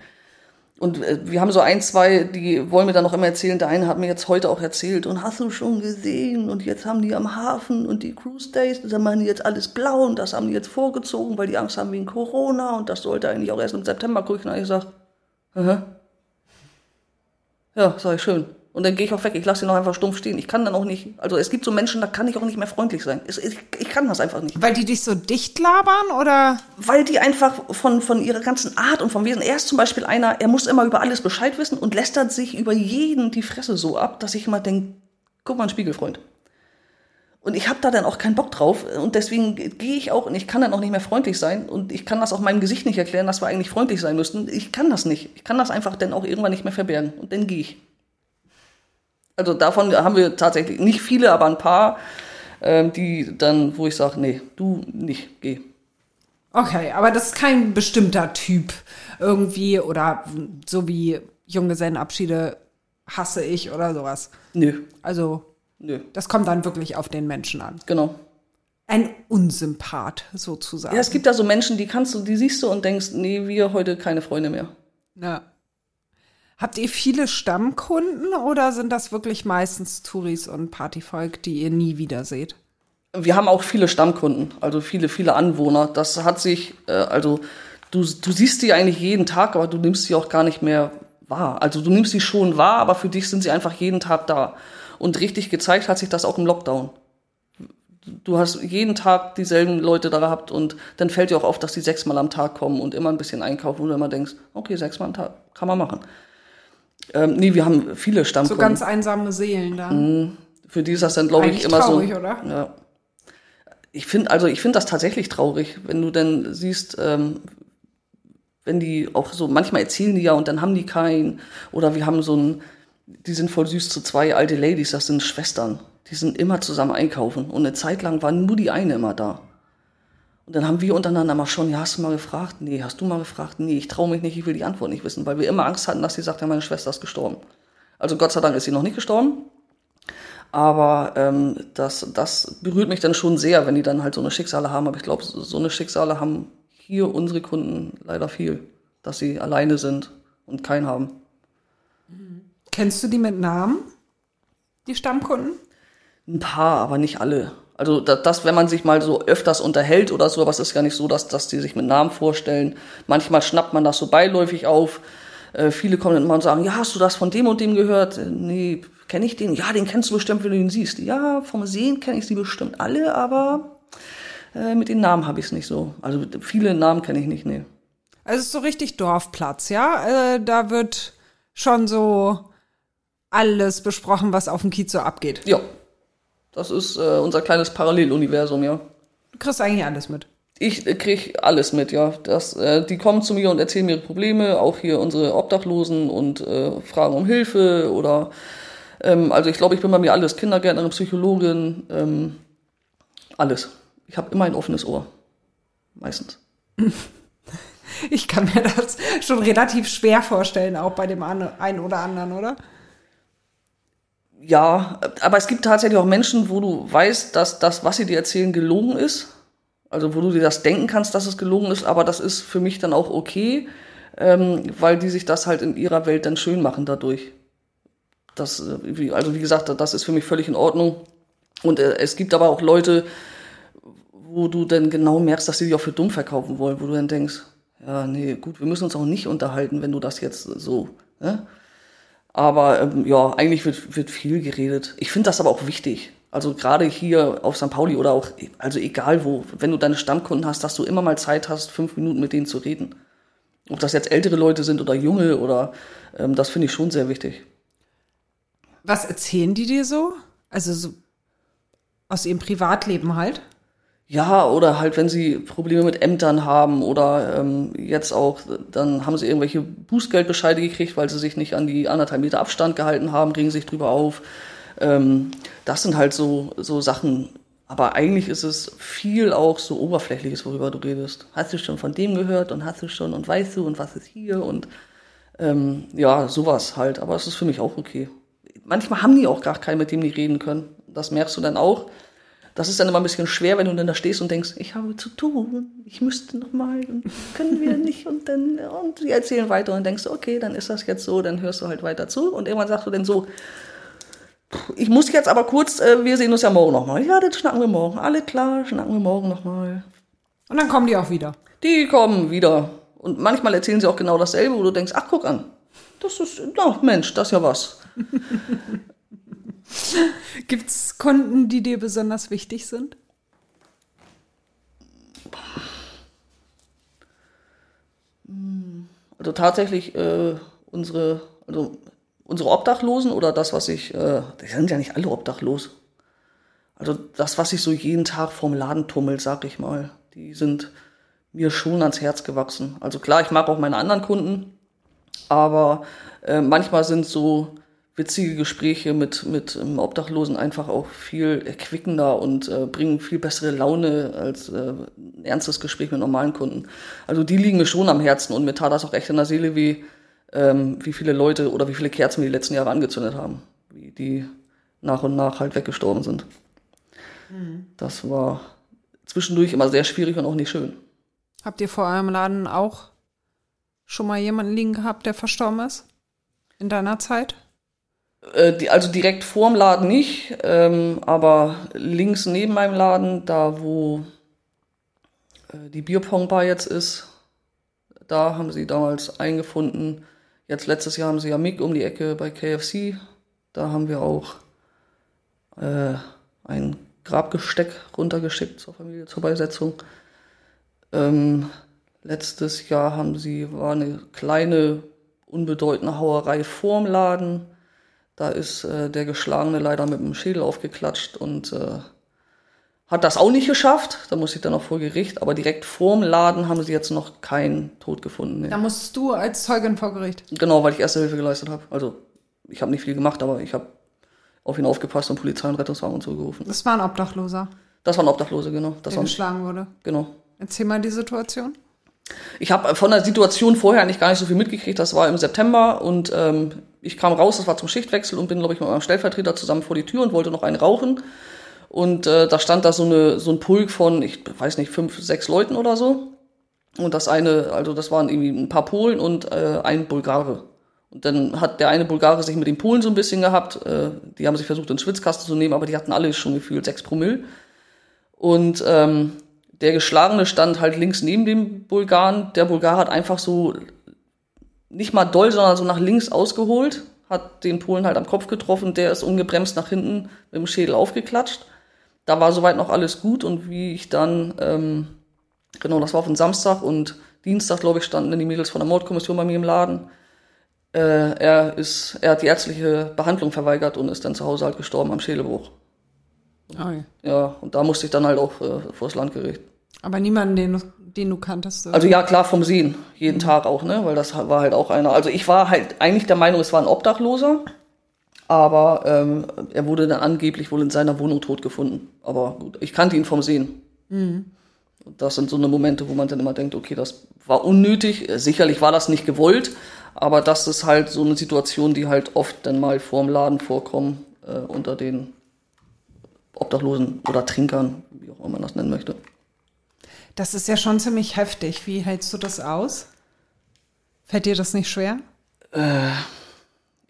Und äh, wir haben so ein, zwei, die wollen mir dann noch immer erzählen. Der eine hat mir jetzt heute auch erzählt und hast du schon gesehen und jetzt haben die am Hafen und die Cruise Days, da machen die jetzt alles blau und das haben die jetzt vorgezogen, weil die Angst haben wegen Corona und das sollte eigentlich auch erst im September gucken. Und ich sag, aha. ja, sag ich schön. Und dann gehe ich auch weg. Ich lasse ihn noch einfach stumpf stehen. Ich kann dann auch nicht. Also es gibt so Menschen, da kann ich auch nicht mehr freundlich sein. Ich, ich kann das einfach nicht. Weil die dich so dicht labern oder? Weil die einfach von, von ihrer ganzen Art und vom Wesen. Er ist zum Beispiel einer, er muss immer über alles Bescheid wissen und lästert sich über jeden die Fresse so ab, dass ich immer denke, guck mal, ein Spiegelfreund. Und ich habe da dann auch keinen Bock drauf. Und deswegen gehe ich auch und ich kann dann auch nicht mehr freundlich sein. Und ich kann das auch meinem Gesicht nicht erklären, dass wir eigentlich freundlich sein müssten. Ich kann das nicht. Ich kann das einfach dann auch irgendwann nicht mehr verbergen. Und dann gehe ich. Also davon haben wir tatsächlich nicht viele, aber ein paar, ähm, die dann, wo ich sage, nee, du nicht, geh. Okay, aber das ist kein bestimmter Typ irgendwie oder so wie Junggesellenabschiede hasse ich oder sowas. Nö. Also, Nö. das kommt dann wirklich auf den Menschen an. Genau. Ein Unsympath sozusagen. Ja, es gibt da so Menschen, die kannst du, die siehst du und denkst, nee, wir heute keine Freunde mehr. Ja. Habt ihr viele Stammkunden oder sind das wirklich meistens Touris und Partyvolk, die ihr nie wieder seht? Wir haben auch viele Stammkunden, also viele, viele Anwohner. Das hat sich, äh, also du, du siehst die eigentlich jeden Tag, aber du nimmst sie auch gar nicht mehr wahr. Also du nimmst sie schon wahr, aber für dich sind sie einfach jeden Tag da. Und richtig gezeigt hat sich das auch im Lockdown. Du hast jeden Tag dieselben Leute da gehabt und dann fällt dir auch auf, dass die sechsmal am Tag kommen und immer ein bisschen einkaufen und du immer denkst, okay, sechsmal am Tag, kann man machen. Ähm, nee, wir haben viele Stammkunden. So ganz einsame Seelen da. Mhm. Für die ist das dann, glaube ich, immer traurig, so. oder? Ja. Ich finde, also ich finde das tatsächlich traurig, wenn du dann siehst, ähm, wenn die auch so, manchmal erzählen die ja und dann haben die keinen. Oder wir haben so ein, die sind voll süß zu zwei alte Ladies, das sind Schwestern. Die sind immer zusammen einkaufen. Und eine Zeit lang war nur die eine immer da. Und dann haben wir untereinander mal schon, ja, hast du mal gefragt? Nee, hast du mal gefragt? Nee, ich traue mich nicht, ich will die Antwort nicht wissen, weil wir immer Angst hatten, dass sie sagt, ja, meine Schwester ist gestorben. Also Gott sei Dank ist sie noch nicht gestorben. Aber ähm, das, das berührt mich dann schon sehr, wenn die dann halt so eine Schicksale haben. Aber ich glaube, so so eine Schicksale haben hier unsere Kunden leider viel, dass sie alleine sind und keinen haben. Kennst du die mit Namen? Die Stammkunden? Ein paar, aber nicht alle. Also das, das, wenn man sich mal so öfters unterhält oder so, aber es ist ja nicht so, dass, dass die sich mit Namen vorstellen. Manchmal schnappt man das so beiläufig auf. Äh, viele kommen dann immer und sagen, ja, hast du das von dem und dem gehört? Äh, nee, kenne ich den? Ja, den kennst du bestimmt, wenn du ihn siehst. Ja, vom Sehen kenne ich sie bestimmt alle, aber äh, mit den Namen habe ich es nicht so. Also viele Namen kenne ich nicht, nee. Also es ist so richtig Dorfplatz, ja? Äh, da wird schon so alles besprochen, was auf dem Kiez so abgeht. Ja, das ist äh, unser kleines Paralleluniversum, ja. Du kriegst eigentlich alles mit. Ich äh, krieg alles mit, ja. Das, äh, die kommen zu mir und erzählen mir ihre Probleme, auch hier unsere Obdachlosen und äh, fragen um Hilfe oder ähm, also ich glaube, ich bin bei mir alles, Kindergärtnerin, Psychologin, ähm, alles. Ich habe immer ein offenes Ohr. Meistens. [laughs] Ich kann mir das schon relativ schwer vorstellen, auch bei dem einen oder anderen, oder? Ja, aber es gibt tatsächlich auch Menschen, wo du weißt, dass das, was sie dir erzählen, gelogen ist. Also wo du dir das denken kannst, dass es gelogen ist, aber das ist für mich dann auch okay, ähm, weil die sich das halt in ihrer Welt dann schön machen dadurch. Das, äh, also wie gesagt, das ist für mich völlig in Ordnung. Und äh, es gibt aber auch Leute, wo du dann genau merkst, dass sie dich auch für dumm verkaufen wollen, wo du dann denkst, ja, nee, gut, wir müssen uns auch nicht unterhalten, wenn du das jetzt so. Ne? Aber ähm, ja, eigentlich wird, wird viel geredet. Ich finde das aber auch wichtig. Also gerade hier auf St. Pauli oder auch, also egal wo, wenn du deine Stammkunden hast, dass du immer mal Zeit hast, fünf Minuten mit denen zu reden. Ob das jetzt ältere Leute sind oder junge oder ähm, das finde ich schon sehr wichtig. Was erzählen die dir so? Also so aus ihrem Privatleben halt? Ja, oder halt, wenn sie Probleme mit Ämtern haben oder ähm, jetzt auch, dann haben sie irgendwelche Bußgeldbescheide gekriegt, weil sie sich nicht an die anderthalb Meter Abstand gehalten haben, regen sich drüber auf. Ähm, das sind halt so, so Sachen. Aber eigentlich ist es viel auch so Oberflächliches, worüber du redest. Hast du schon von dem gehört und hast du schon und weißt du und was ist hier und ähm, ja, sowas halt. Aber es ist für mich auch okay. Manchmal haben die auch gar keinen, mit dem die reden können. Das merkst du dann auch. Das ist dann immer ein bisschen schwer, wenn du dann da stehst und denkst, ich habe zu tun, ich müsste noch mal, und können wir [laughs] nicht und dann und die erzählen weiter und denkst, okay, dann ist das jetzt so, dann hörst du halt weiter zu und irgendwann sagst du dann so, ich muss jetzt aber kurz, äh, wir sehen uns ja morgen noch mal. Ja, das schnacken wir morgen. Alle klar, schnacken wir morgen noch mal. Und dann kommen die auch wieder. Die kommen wieder und manchmal erzählen sie auch genau dasselbe, wo du denkst, ach guck an, das ist, na Mensch, das ist ja was. [laughs] [laughs] Gibt's Kunden, die dir besonders wichtig sind? Also tatsächlich äh, unsere, also unsere Obdachlosen oder das, was ich, äh, die sind ja nicht alle obdachlos. Also das, was sich so jeden Tag vorm Laden tummelt, sag ich mal, die sind mir schon ans Herz gewachsen. Also klar, ich mag auch meine anderen Kunden, aber äh, manchmal sind so witzige Gespräche mit, mit Obdachlosen einfach auch viel erquickender und äh, bringen viel bessere Laune als äh, ein ernstes Gespräch mit normalen Kunden. Also die liegen mir schon am Herzen und mir tat das auch echt in der Seele, wie, ähm, wie viele Leute oder wie viele Kerzen wir die letzten Jahre angezündet haben, wie die nach und nach halt weggestorben sind. Das war zwischendurch immer sehr schwierig und auch nicht schön. Habt ihr vor eurem Laden auch schon mal jemanden liegen gehabt, der verstorben ist? In deiner Zeit? Äh, also direkt vorm Laden nicht, ähm, aber links neben meinem Laden, da wo äh, die Bierpongbar jetzt ist, da haben sie damals eingefunden. Jetzt letztes Jahr haben sie ja Mick um die Ecke bei KFC. Da haben wir auch äh, ein Grabgesteck runtergeschickt zur Familie zur Beisetzung. Ähm, letztes Jahr haben sie, war eine kleine, unbedeutende Hauerei vorm Laden. Da ist äh, der Geschlagene leider mit dem Schädel aufgeklatscht und äh, hat das auch nicht geschafft. Da muss ich dann noch vor Gericht. Aber direkt vorm Laden haben sie jetzt noch keinen Tod gefunden. Nee. Da musst du als Zeugin vor Gericht. Genau, weil ich erste Hilfe geleistet habe. Also ich habe nicht viel gemacht, aber ich habe auf ihn aufgepasst und Polizei und Rettungswagen und so gerufen. Das war ein Obdachloser, Das waren Obdachlose, genau. Das der geschlagen wurde. genau. Erzähl mal die Situation. Ich habe von der Situation vorher eigentlich gar nicht so viel mitgekriegt. Das war im September und ähm, ich kam raus, das war zum Schichtwechsel und bin, glaube ich, mit meinem Stellvertreter zusammen vor die Tür und wollte noch einen rauchen. Und äh, da stand da so, eine, so ein Pulk von, ich weiß nicht, fünf, sechs Leuten oder so. Und das eine, also das waren irgendwie ein paar Polen und äh, ein Bulgare. Und dann hat der eine Bulgare sich mit den Polen so ein bisschen gehabt. Äh, die haben sich versucht, ins Schwitzkasten zu nehmen, aber die hatten alle schon gefühlt sechs Promille. Und ähm, der Geschlagene stand halt links neben dem Bulgaren. Der Bulgar hat einfach so nicht mal doll, sondern so nach links ausgeholt, hat den Polen halt am Kopf getroffen, der ist ungebremst nach hinten mit dem Schädel aufgeklatscht. Da war soweit noch alles gut und wie ich dann, ähm, genau, das war auf den Samstag und Dienstag, glaube ich, standen dann die Mädels von der Mordkommission bei mir im Laden. Äh, er ist, er hat die ärztliche Behandlung verweigert und ist dann zu Hause halt gestorben am Schädelbruch. Oh, ja. Ja, und da musste ich dann halt auch äh, vors Landgericht. Aber niemanden, den, den du kanntest. Also ja, klar vom Sehen, jeden Tag auch, ne? Weil das war halt auch einer. Also ich war halt eigentlich der Meinung, es war ein Obdachloser, aber ähm, er wurde dann angeblich wohl in seiner Wohnung tot gefunden. Aber gut, ich kannte ihn vom Sehen. Und das sind so eine Momente, wo man dann immer denkt, okay, das war unnötig. Äh, Sicherlich war das nicht gewollt, aber das ist halt so eine Situation, die halt oft dann mal vorm Laden vorkommen äh, unter den Obdachlosen oder Trinkern, wie auch immer man das nennen möchte. Das ist ja schon ziemlich heftig. Wie hältst du das aus? Fällt dir das nicht schwer?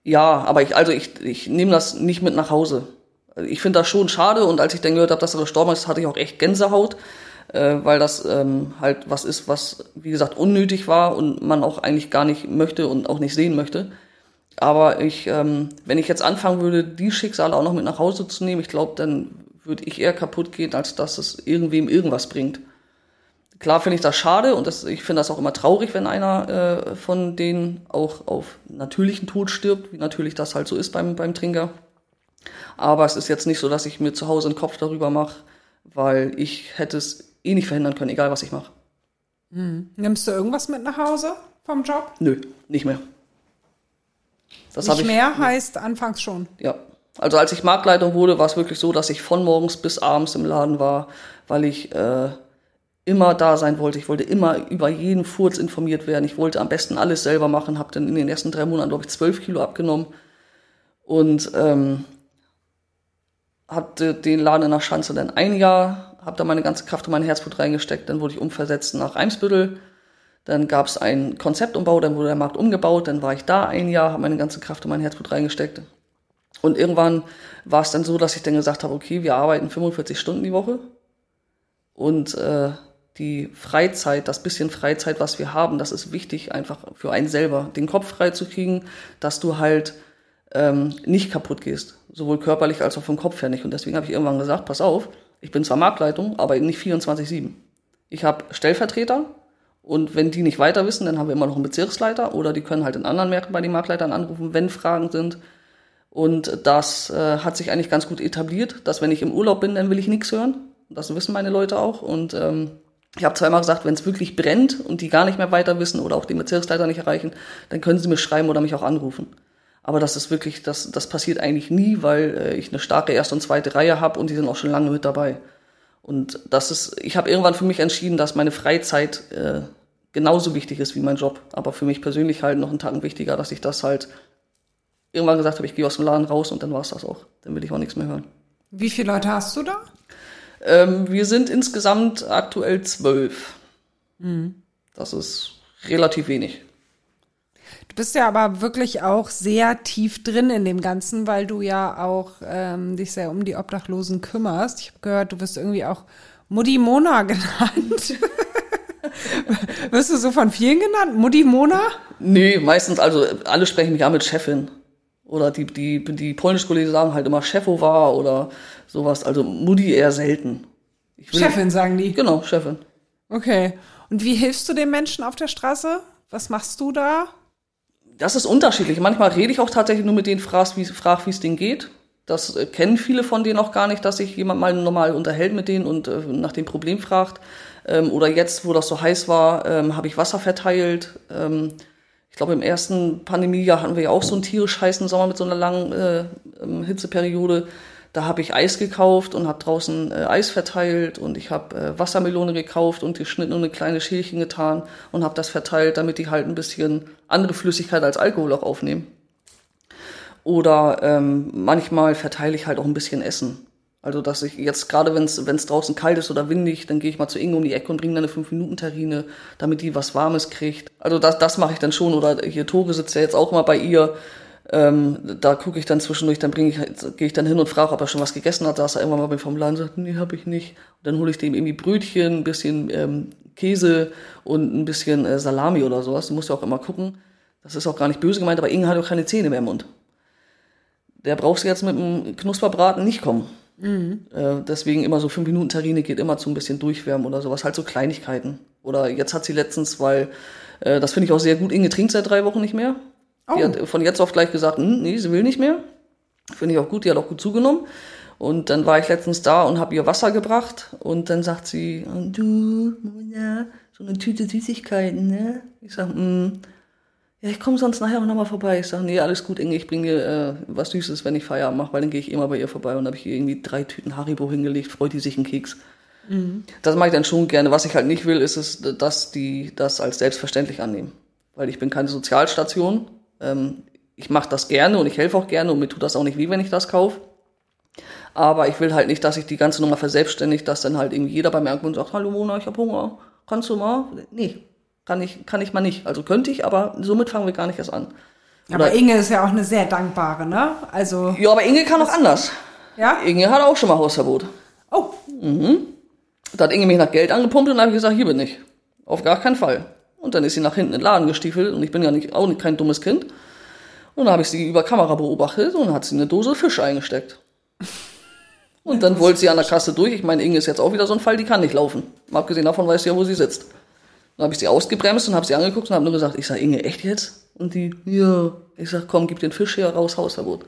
Ja, aber ich, also ich, ich nehme das nicht mit nach Hause. Also Ich finde das schon schade und als ich dann gehört habe, dass er gestorben ist, hatte ich auch echt Gänsehaut, äh, weil das ähm, halt was ist, was, wie gesagt, unnötig war und man auch eigentlich gar nicht möchte und auch nicht sehen möchte. Aber ich, ähm, wenn ich jetzt anfangen würde, die Schicksale auch noch mit nach Hause zu nehmen, ich glaube, dann würde ich eher kaputt gehen, als dass es irgendwem irgendwas bringt. Klar finde ich das schade und das, ich finde das auch immer traurig, wenn einer äh, von denen auch auf natürlichen Tod stirbt, wie natürlich das halt so ist beim, beim Trinker. Aber es ist jetzt nicht so, dass ich mir zu Hause einen Kopf darüber mache, weil ich hätte es eh nicht verhindern können, egal was ich mache. Nimmst du irgendwas mit nach Hause vom Job? Nö, nicht mehr. Das nicht ich. mehr heißt anfangs schon. Ja. Also als ich Marktleitung wurde, war es wirklich so, dass ich von morgens bis abends im Laden war, weil ich äh, immer da sein wollte. Ich wollte immer über jeden Furz informiert werden. Ich wollte am besten alles selber machen, habe dann in den ersten drei Monaten, glaube ich, zwölf Kilo abgenommen und ähm, hatte den Laden in der Schanze dann ein Jahr, habe da meine ganze Kraft und mein Herzblut reingesteckt. Dann wurde ich umversetzt nach Eimsbüttel. Dann gab es einen Konzeptumbau, dann wurde der Markt umgebaut, dann war ich da ein Jahr, habe meine ganze Kraft und mein Herzblut reingesteckt. Und irgendwann war es dann so, dass ich dann gesagt habe, okay, wir arbeiten 45 Stunden die Woche und äh, die Freizeit, das bisschen Freizeit, was wir haben, das ist wichtig einfach für einen selber, den Kopf frei zu kriegen, dass du halt ähm, nicht kaputt gehst, sowohl körperlich als auch vom Kopf her nicht. Und deswegen habe ich irgendwann gesagt, pass auf, ich bin zwar Marktleitung, aber eben nicht 24/7. Ich habe Stellvertreter und wenn die nicht weiter wissen, dann haben wir immer noch einen Bezirksleiter oder die können halt in anderen Märkten bei den Marktleitern anrufen, wenn Fragen sind. Und das äh, hat sich eigentlich ganz gut etabliert, dass wenn ich im Urlaub bin, dann will ich nichts hören. Das wissen meine Leute auch. Und ähm, ich habe zweimal gesagt, wenn es wirklich brennt und die gar nicht mehr weiter wissen oder auch den Bezirksleiter nicht erreichen, dann können sie mir schreiben oder mich auch anrufen. Aber das ist wirklich, das, das passiert eigentlich nie, weil äh, ich eine starke erste und zweite Reihe habe und die sind auch schon lange mit dabei. Und das ist, ich habe irgendwann für mich entschieden, dass meine Freizeit äh, genauso wichtig ist wie mein Job. Aber für mich persönlich halt noch einen Tacken wichtiger, dass ich das halt irgendwann gesagt habe, ich gehe aus dem Laden raus und dann war es das auch. Dann will ich auch nichts mehr hören. Wie viele Leute hast du da? Ähm, wir sind insgesamt aktuell zwölf. Das ist relativ wenig. Du bist ja aber wirklich auch sehr tief drin in dem Ganzen, weil du ja auch ähm, dich sehr um die Obdachlosen kümmerst. Ich habe gehört, du wirst irgendwie auch Mutti Mona [laughs] genannt. Wirst du so von vielen genannt? Mutti Mona? Nee, meistens, also alle sprechen mich an mit Chefin. Oder die, die, die polnisch Kollegen sagen halt immer Chefowa oder sowas. Also Mutti eher selten. Chefin, sagen die. Genau, Chefin. Okay. Und wie hilfst du den Menschen auf der Straße? Was machst du da? Das ist unterschiedlich. Manchmal rede ich auch tatsächlich nur mit denen, frag, wie frag, es denen geht. Das äh, kennen viele von denen auch gar nicht, dass sich jemand mal normal unterhält mit denen und äh, nach dem Problem fragt. Ähm, oder jetzt, wo das so heiß war, ähm, habe ich Wasser verteilt. Ähm, ich glaube, im ersten Pandemiejahr hatten wir ja auch so einen tierisch heißen Sommer mit so einer langen äh, ähm, Hitzeperiode. Da habe ich Eis gekauft und habe draußen äh, Eis verteilt und ich habe äh, Wassermelone gekauft und geschnitten und eine kleine Schälchen getan und habe das verteilt, damit die halt ein bisschen andere Flüssigkeit als Alkohol auch aufnehmen. Oder ähm, manchmal verteile ich halt auch ein bisschen Essen. Also dass ich jetzt gerade, wenn es draußen kalt ist oder windig, dann gehe ich mal zu Inge um die Ecke und bringe dann eine 5-Minuten-Terrine, damit die was Warmes kriegt. Also das, das mache ich dann schon. Oder hier Tore sitzt ja jetzt auch immer bei ihr. Ähm, da gucke ich dann zwischendurch, dann bringe ich, gehe ich dann hin und frage, ob er schon was gegessen hat. Da ist er irgendwann mal beim Formular und sagt, nee, habe ich nicht. Und dann hole ich dem irgendwie Brötchen, ein bisschen ähm, Käse und ein bisschen äh, Salami oder sowas. Du musst ja auch immer gucken. Das ist auch gar nicht böse gemeint, aber Inge hat auch keine Zähne mehr im Mund. Der brauchst du jetzt mit einem Knusperbraten nicht kommen. Mhm. Äh, deswegen immer so fünf Minuten Terrine geht immer zu ein bisschen durchwärmen oder sowas, halt so Kleinigkeiten. Oder jetzt hat sie letztens, weil äh, das finde ich auch sehr gut, Inge trinkt seit drei Wochen nicht mehr. Oh. Die hat von jetzt auf gleich gesagt, hm, nee, sie will nicht mehr. Finde ich auch gut, die hat auch gut zugenommen. Und dann war ich letztens da und habe ihr Wasser gebracht und dann sagt sie, du, Mona, so eine Tüte Süßigkeiten, ne? Ich sag, hm, ja, ich komme sonst nachher auch nochmal vorbei. Ich sage, nee, alles gut, Inge, ich bringe dir äh, was Süßes, wenn ich Feierabend mache, weil dann gehe ich immer bei ihr vorbei und habe ich ihr irgendwie drei Tüten Haribo hingelegt, freut die sich einen Keks. Mhm. Das mache ich dann schon gerne. Was ich halt nicht will, ist es, dass die das als selbstverständlich annehmen. Weil ich bin keine Sozialstation. Ähm, ich mache das gerne und ich helfe auch gerne und mir tut das auch nicht weh, wenn ich das kaufe. Aber ich will halt nicht, dass sich die ganze Nummer verselbstständigt, dass dann halt irgendwie jeder bei mir ankommt und sagt, hallo Mona, ich habe Hunger, kannst du mal? Nee, kann ich, kann ich mal nicht. Also könnte ich, aber somit fangen wir gar nicht erst an. Oder aber Inge ist ja auch eine sehr dankbare, ne? Also. Ja, aber Inge kann auch anders. Ja? Inge hat auch schon mal Hausverbot. Oh. Mhm. Da hat Inge mich nach Geld angepumpt und dann habe ich gesagt, hier bin ich. Auf gar keinen Fall. Und dann ist sie nach hinten in den Laden gestiefelt und ich bin ja nicht, auch nicht kein dummes Kind. Und dann habe ich sie über Kamera beobachtet und hat sie eine Dose Fisch eingesteckt. Und dann [laughs] wollte sie an der Kasse durch. Ich meine, Inge ist jetzt auch wieder so ein Fall, die kann nicht laufen. Mal abgesehen davon weiß sie ja, wo sie sitzt. Dann habe ich sie ausgebremst und habe sie angeguckt und habe nur gesagt, ich sage, Inge, echt jetzt? Und die, ja. Ich sag, komm, gib den Fisch her, raus, Hausverbot.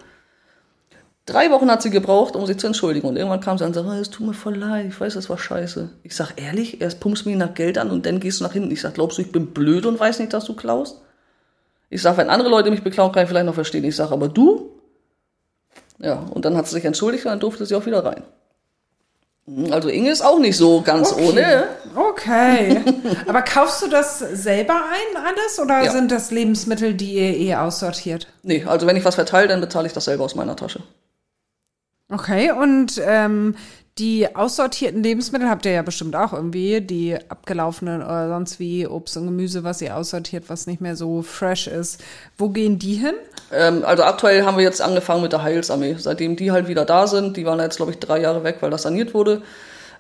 Drei Wochen hat sie gebraucht, um sich zu entschuldigen. Und irgendwann kam sie an und sagte, es tut mir voll leid, ich weiß, das war scheiße. Ich sag, ehrlich, erst pumpst du mir nach Geld an und dann gehst du nach hinten. Ich sag, glaubst du, ich bin blöd und weiß nicht, dass du klaust? Ich sag, wenn andere Leute mich beklauen, kann ich vielleicht noch verstehen. Ich sag, aber du? Ja, und dann hat sie sich entschuldigt und dann durfte sie auch wieder rein. Also Inge ist auch nicht so ganz okay. ohne. Okay. [laughs] Aber kaufst du das selber ein, alles? Oder ja. sind das Lebensmittel, die ihr eh aussortiert? Nee, also wenn ich was verteile, dann bezahle ich das selber aus meiner Tasche. Okay, und ähm, die aussortierten Lebensmittel habt ihr ja bestimmt auch irgendwie, die abgelaufenen oder sonst wie Obst und Gemüse, was ihr aussortiert, was nicht mehr so fresh ist. Wo gehen die hin? Ähm, also aktuell haben wir jetzt angefangen mit der Heilsarmee. Seitdem die halt wieder da sind, die waren jetzt glaube ich drei Jahre weg, weil das saniert wurde,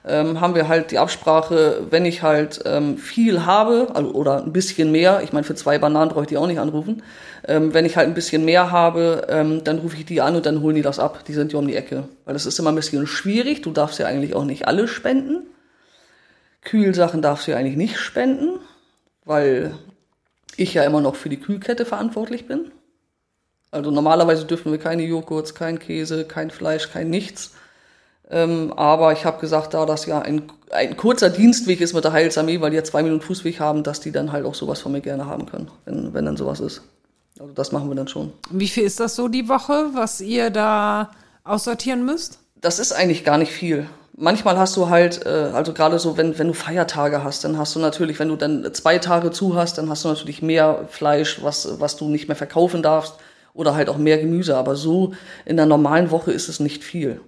ähm, haben wir halt die Absprache, wenn ich halt ähm, viel habe, also, oder ein bisschen mehr, ich meine für zwei Bananen brauche ich die auch nicht anrufen, ähm, wenn ich halt ein bisschen mehr habe, ähm, dann rufe ich die an und dann holen die das ab. Die sind ja um die Ecke. Weil das ist immer ein bisschen schwierig. Du darfst ja eigentlich auch nicht alle spenden. Kühlsachen darfst du ja eigentlich nicht spenden, weil ich ja immer noch für die Kühlkette verantwortlich bin. Also normalerweise dürfen wir keine Joghurts, kein Käse, kein Fleisch, kein nichts. Ähm, aber ich habe gesagt, da das ja ein, ein kurzer Dienstweg ist mit der Heilsarmee, weil die ja zwei Minuten Fußweg haben, dass die dann halt auch sowas von mir gerne haben können, wenn, wenn dann sowas ist. Also das machen wir dann schon. Wie viel ist das so die Woche, was ihr da aussortieren müsst? Das ist eigentlich gar nicht viel. Manchmal hast du halt, äh, also gerade so, wenn, wenn du Feiertage hast, dann hast du natürlich, wenn du dann zwei Tage zu hast, dann hast du natürlich mehr Fleisch, was, was du nicht mehr verkaufen darfst oder halt auch mehr Gemüse. Aber so in der normalen Woche ist es nicht viel,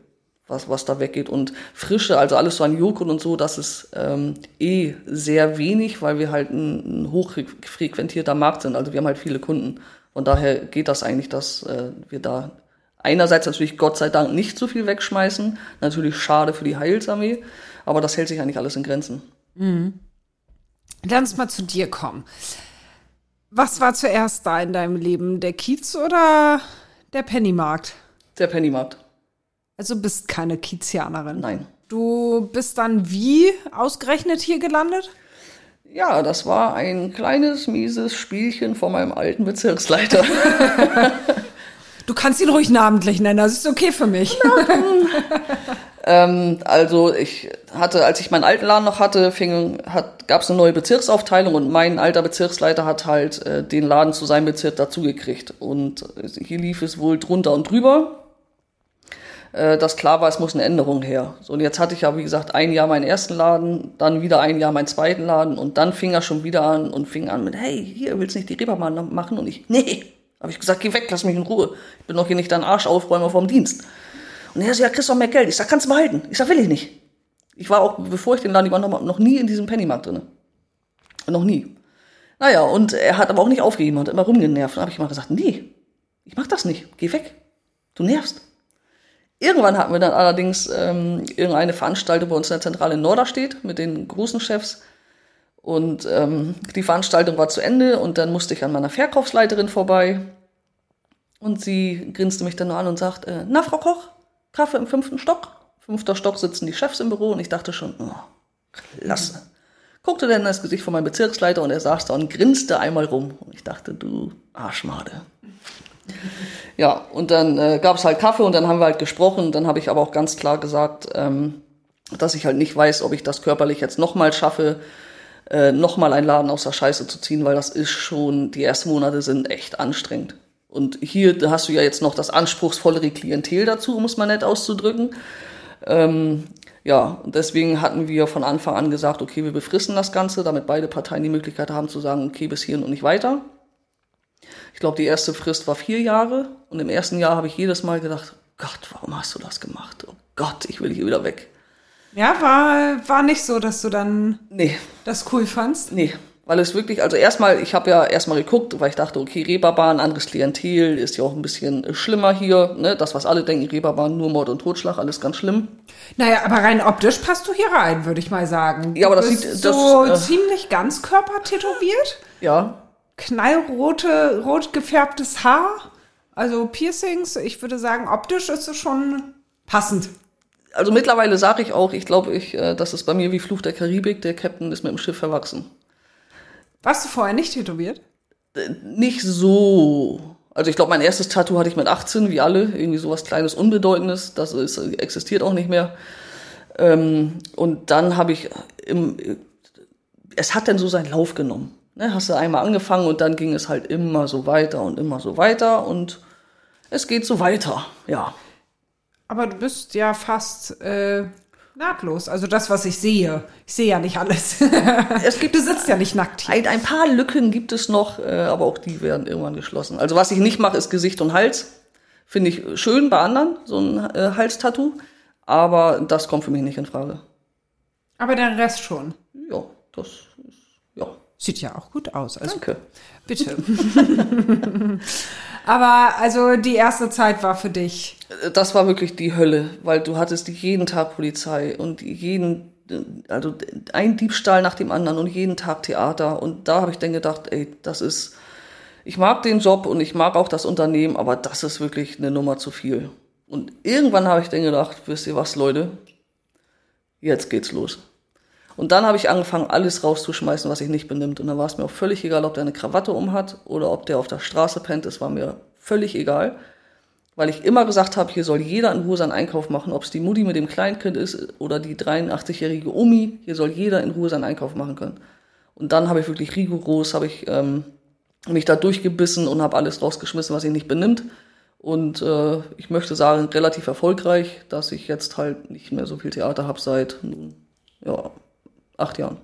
was, was da weggeht. Und Frische, also alles so an Joghurt und so, das ist ähm, eh sehr wenig, weil wir halt ein, ein hochfrequentierter Markt sind. Also wir haben halt viele Kunden. Von daher geht das eigentlich, dass äh, wir da einerseits natürlich Gott sei Dank nicht so viel wegschmeißen. Natürlich schade für die Heilsarmee, aber das hält sich eigentlich alles in Grenzen. Mhm. Lass uns mal zu dir kommen. Was war zuerst da in deinem Leben? Der Kiez oder der Pennymarkt? Der Pennymarkt. Also bist keine Kiezianerin? Nein. Du bist dann wie ausgerechnet hier gelandet? Ja, das war ein kleines, mieses Spielchen von meinem alten Bezirksleiter. [laughs] du kannst ihn ruhig namentlich nennen, das ist okay für mich. ähm, also ich hatte, als ich meinen alten Laden noch hatte, hat, gab es eine neue Bezirksaufteilung und mein alter Bezirksleiter hat halt äh, den Laden zu seinem Bezirk dazugekriegt. Und hier lief es wohl drunter und drüber dass klar war, es muss eine Änderung her. So, und jetzt hatte ich ja, wie gesagt, ein Jahr meinen ersten Laden, dann wieder ein Jahr meinen zweiten Laden und dann fing er schon wieder an und fing an mit, hey, hier, willst du nicht die Reeperbahn machen? Und ich, nee, Habe ich gesagt, geh weg, lass mich in Ruhe. Ich bin doch hier nicht dein Arsch-Aufräumer vom Dienst. Und er so, ja, kriegst doch mehr Geld. Ich sag, kannst du behalten. Ich sag, will ich nicht. Ich war auch, bevor ich den Laden übernommen habe, noch nie in diesem Pennymarkt drin. Noch nie. Naja, und er hat aber auch nicht aufgegeben und immer rumgenervt. Dann habe ich mal gesagt, nee, ich mach das nicht. Geh weg. Du nervst. Irgendwann hatten wir dann allerdings ähm, irgendeine Veranstaltung bei uns in der Zentrale in Norderstedt mit den großen Chefs. Und ähm, die Veranstaltung war zu Ende und dann musste ich an meiner Verkaufsleiterin vorbei. Und sie grinste mich dann nur an und sagt, äh, na, Frau Koch, Kaffee im fünften Stock. Fünfter Stock sitzen die Chefs im Büro und ich dachte schon, oh, klasse. Guckte dann das Gesicht von meinem Bezirksleiter und er saß da und grinste einmal rum. Und ich dachte, du Arschmade. Ja, und dann äh, gab es halt Kaffee und dann haben wir halt gesprochen. Dann habe ich aber auch ganz klar gesagt, ähm, dass ich halt nicht weiß, ob ich das körperlich jetzt nochmal schaffe, äh, nochmal einen Laden aus der Scheiße zu ziehen, weil das ist schon, die ersten Monate sind echt anstrengend. Und hier hast du ja jetzt noch das anspruchsvollere Klientel dazu, um es mal nett auszudrücken. Ähm, ja, und deswegen hatten wir von Anfang an gesagt, okay, wir befristen das Ganze, damit beide Parteien die Möglichkeit haben zu sagen, okay, bis hierhin und nicht weiter. Ich glaube, die erste Frist war vier Jahre und im ersten Jahr habe ich jedes Mal gedacht, Gott, warum hast du das gemacht? Oh Gott, ich will hier wieder weg. Ja, war, war nicht so, dass du dann Nee, das cool fandst. nee, weil es wirklich, also erstmal, ich habe ja erstmal geguckt, weil ich dachte, okay, Reeperbahn, anderes Klientel, ist ja auch ein bisschen schlimmer hier, ne? Das, was alle denken, Reeperbahn, nur Mord und Totschlag, alles ganz schlimm. Naja, aber rein optisch passt du hier rein, würde ich mal sagen. Ja, aber das sieht- das, so äh, ziemlich ganzkörper tätowiert. Ja, knallrote, rot gefärbtes Haar, also Piercings. Ich würde sagen, optisch ist es schon passend. also mittlerweile sage ich auch, ich glaube, ich, äh, das ist bei mir wie Fluch der Karibik, der Captain ist mit dem Schiff verwachsen. Warst du vorher nicht tätowiert? Nicht so. Also ich glaube, mein erstes Tattoo hatte ich mit 18, wie alle, irgendwie sowas kleines, unbedeutendes, das ist, existiert auch nicht mehr. Ähm, und dann habe ich im, es hat dann so seinen Lauf genommen. Ne? Hast du einmal angefangen und dann ging es halt immer so weiter und immer so weiter und es geht so weiter, ja. Aber du bist ja fast äh, nahtlos. Also das, was ich sehe. Ich sehe ja nicht alles. [laughs] Es gibt du sitzt ja nicht nackt hier. Ein, ein paar Lücken gibt es noch, äh, aber auch die werden irgendwann geschlossen. Also was ich nicht mache, ist Gesicht und Hals. Finde ich schön bei anderen, so ein äh, Halstattoo. Aber das kommt für mich nicht in Frage. Aber der Rest schon. Ja, das ist, Sieht ja auch gut aus. Also danke. bitte. [laughs] Aber also die erste Zeit war für dich. Das war wirklich die Hölle, weil du hattest jeden Tag Polizei und jeden, also ein Diebstahl nach dem anderen und jeden Tag Theater. Und da habe ich dann gedacht, ey, das ist, ich mag den Job und ich mag auch das Unternehmen, aber das ist wirklich eine Nummer zu viel. Und irgendwann habe ich dann gedacht, wisst ihr was, Leute, jetzt geht's los. Und dann habe ich angefangen, alles rauszuschmeißen, was sich nicht benimmt. Und dann war es mir auch völlig egal, ob der eine Krawatte umhat oder ob der auf der Straße pennt. Es war mir völlig egal weil ich immer gesagt habe, hier soll jeder in Ruhe seinen Einkauf machen, ob es die Mutti mit dem Kleinkind ist oder die 83-jährige Omi, hier soll jeder in Ruhe seinen Einkauf machen können. Und dann habe ich wirklich rigoros, habe ich ähm, mich da durchgebissen und habe alles rausgeschmissen, was sich nicht benimmt. Und äh, ich möchte sagen, relativ erfolgreich, dass ich jetzt halt nicht mehr so viel Theater habe seit nun, ja, acht Jahren.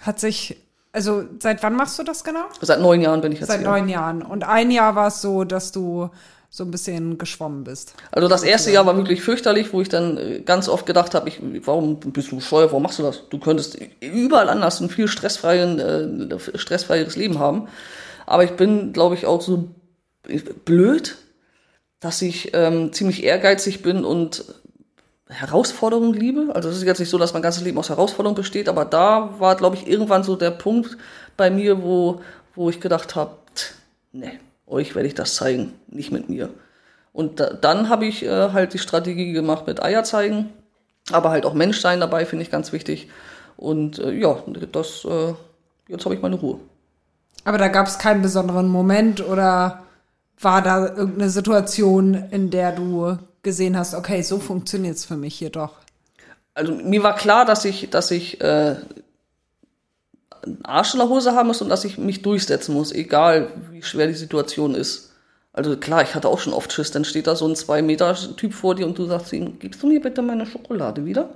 Hat sich, also seit wann machst du das genau? Seit neun Jahren bin ich jetzt Seit hier. neun Jahren. Und ein Jahr war es so, dass du so ein bisschen geschwommen bist. Also das erste Jahr war wirklich fürchterlich, wo ich dann äh, ganz oft gedacht habe, ich, warum bist du bescheuert, warum machst du das? Du könntest überall anders ein viel stressfreien, äh, stressfreieres Leben haben. Aber ich bin, glaube ich, auch so blöd, dass ich ähm, ziemlich ehrgeizig bin und Herausforderungen liebe. Also es ist jetzt nicht so, dass mein ganzes Leben aus Herausforderungen besteht, aber da war, glaube ich, irgendwann so der Punkt bei mir, wo, wo ich gedacht habe, nee, euch werde ich das zeigen, nicht mit mir. Und da, dann habe ich äh, halt die Strategie gemacht mit Eier zeigen, aber halt auch Menschsein dabei, finde ich ganz wichtig. Und äh, ja, das, äh, jetzt habe ich meine Ruhe. Aber da gab es keinen besonderen Moment oder war da irgendeine Situation, in der du gesehen hast, okay, so funktioniert es für mich hier doch. Also mir war klar, dass ich, dass ich äh, einen Arsch in der Hose haben muss und dass ich mich durchsetzen muss, egal wie schwer die Situation ist. Also klar, ich hatte auch schon oft Schiss, dann steht da so ein zwei Meter Typ vor dir und du sagst ihm, gibst du mir bitte meine Schokolade wieder?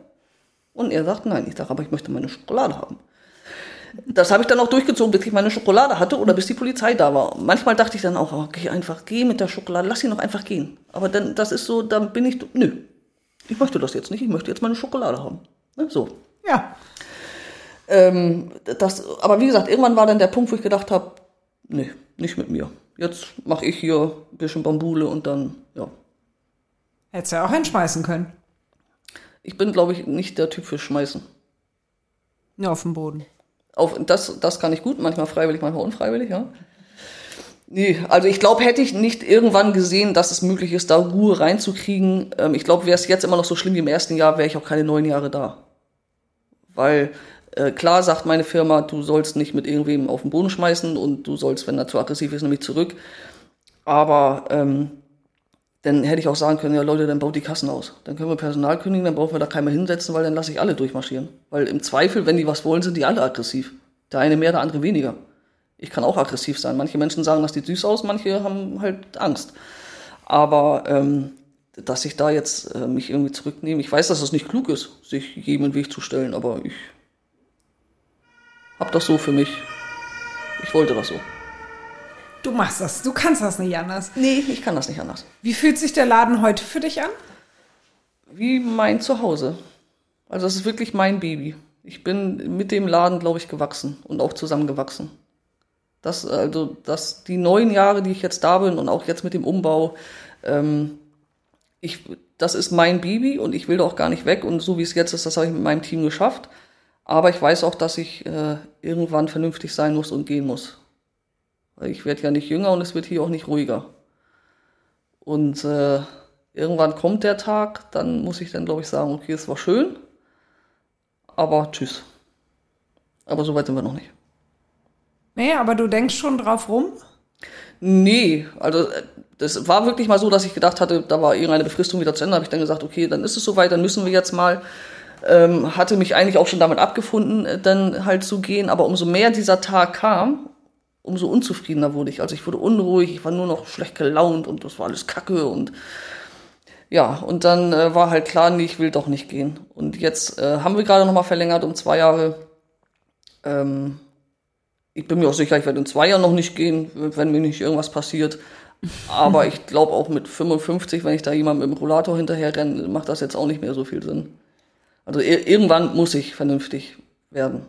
Und er sagt nein. Ich sage, aber ich möchte meine Schokolade haben. Das habe ich dann auch durchgezogen, bis ich meine Schokolade hatte oder bis die Polizei da war. Manchmal dachte ich dann auch, oh, geh einfach, geh mit der Schokolade, lass sie noch einfach gehen. Aber dann, das ist so, dann bin ich, nö, ich möchte das jetzt nicht, ich möchte jetzt meine Schokolade haben. Ne, so. Ja. Ähm, das, aber wie gesagt, irgendwann war dann der Punkt, wo ich gedacht habe, nee, nicht mit mir. Jetzt mache ich hier ein bisschen Bambule und dann, ja. Hättest du ja auch hinschmeißen können. Ich bin, glaube ich, nicht der Typ für Schmeißen. Nur auf dem Boden. Auf, das, das kann ich gut, manchmal freiwillig, manchmal unfreiwillig, ja. Nee, also ich glaube, hätte ich nicht irgendwann gesehen, dass es möglich ist, da Ruhe reinzukriegen, ähm, ich glaube, wäre es jetzt immer noch so schlimm wie im ersten Jahr, wäre ich auch keine neun Jahre da. Weil äh, klar sagt meine Firma, du sollst nicht mit irgendwem auf den Boden schmeißen und du sollst, wenn er zu aggressiv ist, nämlich zurück. Aber ähm, dann hätte ich auch sagen können, ja Leute, dann baut die Kassen aus. Dann können wir Personal kündigen, dann brauchen wir da keinen mehr hinsetzen, weil dann lasse ich alle durchmarschieren. Weil im Zweifel, wenn die was wollen, sind die alle aggressiv. Der eine mehr, der andere weniger. Ich kann auch aggressiv sein. Manche Menschen sagen, das sieht süß aus, manche haben halt Angst. Aber ähm, dass ich da jetzt äh, mich irgendwie zurücknehme, ich weiß, dass es nicht klug ist, sich jedem in den Weg zu stellen, aber ich hab das so für mich. Ich wollte das so. Du machst das, du kannst das nicht anders. Nee, ich kann das nicht anders. Wie fühlt sich der Laden heute für dich an? Wie mein Zuhause. Also es ist wirklich mein Baby. Ich bin mit dem Laden, glaube ich, gewachsen und auch zusammengewachsen. Das, also, das, die neun Jahre, die ich jetzt da bin und auch jetzt mit dem Umbau, ähm, ich, das ist mein Baby und ich will da auch gar nicht weg. Und so wie es jetzt ist, das habe ich mit meinem Team geschafft. Aber ich weiß auch, dass ich äh, irgendwann vernünftig sein muss und gehen muss. Weil ich werde ja nicht jünger und es wird hier auch nicht ruhiger. Und äh, irgendwann kommt der Tag, dann muss ich dann, glaube ich, sagen, okay, es war schön, aber tschüss. Aber so weit sind wir noch nicht. Nee, aber du denkst schon drauf rum? Nee, also äh, das war wirklich mal so, dass ich gedacht hatte, da war irgendeine Befristung wieder zu Ende, habe ich dann gesagt, okay, dann ist es soweit, dann müssen wir jetzt mal. Ähm, hatte mich eigentlich auch schon damit abgefunden, äh, dann halt zu gehen, aber umso mehr dieser Tag kam, umso unzufriedener wurde ich. Also ich wurde unruhig, ich war nur noch schlecht gelaunt und das war alles Kacke und ja, und dann äh, war halt klar, nee, ich will doch nicht gehen. Und jetzt äh, haben wir gerade noch mal verlängert um zwei Jahre. Ähm, ich bin mir auch sicher, ich werde in zwei Jahren noch nicht gehen, wenn mir nicht irgendwas passiert. [laughs] Aber ich glaube auch mit 55, wenn ich da jemandem mit dem Rollator hinterher renne, macht das jetzt auch nicht mehr so viel Sinn. Also irgendwann muss ich vernünftig werden.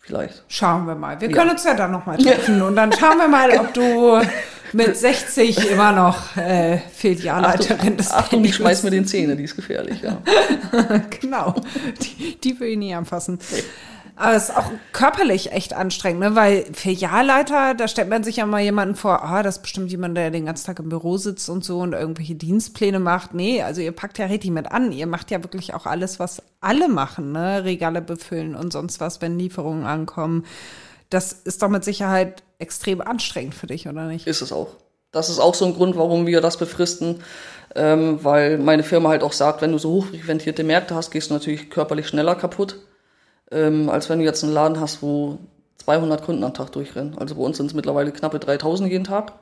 Vielleicht. Schauen wir mal. Wir ja. können uns ja dann noch mal treffen und dann schauen wir mal, ob du [laughs] mit 60 immer noch äh, Filialleiterin des Achtung, ich schmeiß mir den Zähne, die ist gefährlich, ja. [laughs] genau. Die, die will ich nie anfassen. Aber es ist auch körperlich echt anstrengend, ne? weil Filialleiter, da stellt man sich ja mal jemanden vor, ah, das ist bestimmt jemand, der den ganzen Tag im Büro sitzt und so und irgendwelche Dienstpläne macht. Nee, also ihr packt ja richtig mit an. Ihr macht ja wirklich auch alles, was alle machen, ne? Regale befüllen und sonst was, wenn Lieferungen ankommen. Das ist doch mit Sicherheit extrem anstrengend für dich, oder nicht? Ist es auch. Das ist auch so ein Grund, warum wir das befristen, ähm, weil meine Firma halt auch sagt, wenn du so hochfrequentierte Märkte hast, gehst du natürlich körperlich schneller kaputt ähm, als wenn du jetzt einen Laden hast, wo 200 Kunden am Tag durchrennen. Also bei uns sind es mittlerweile knappe 3000 jeden Tag.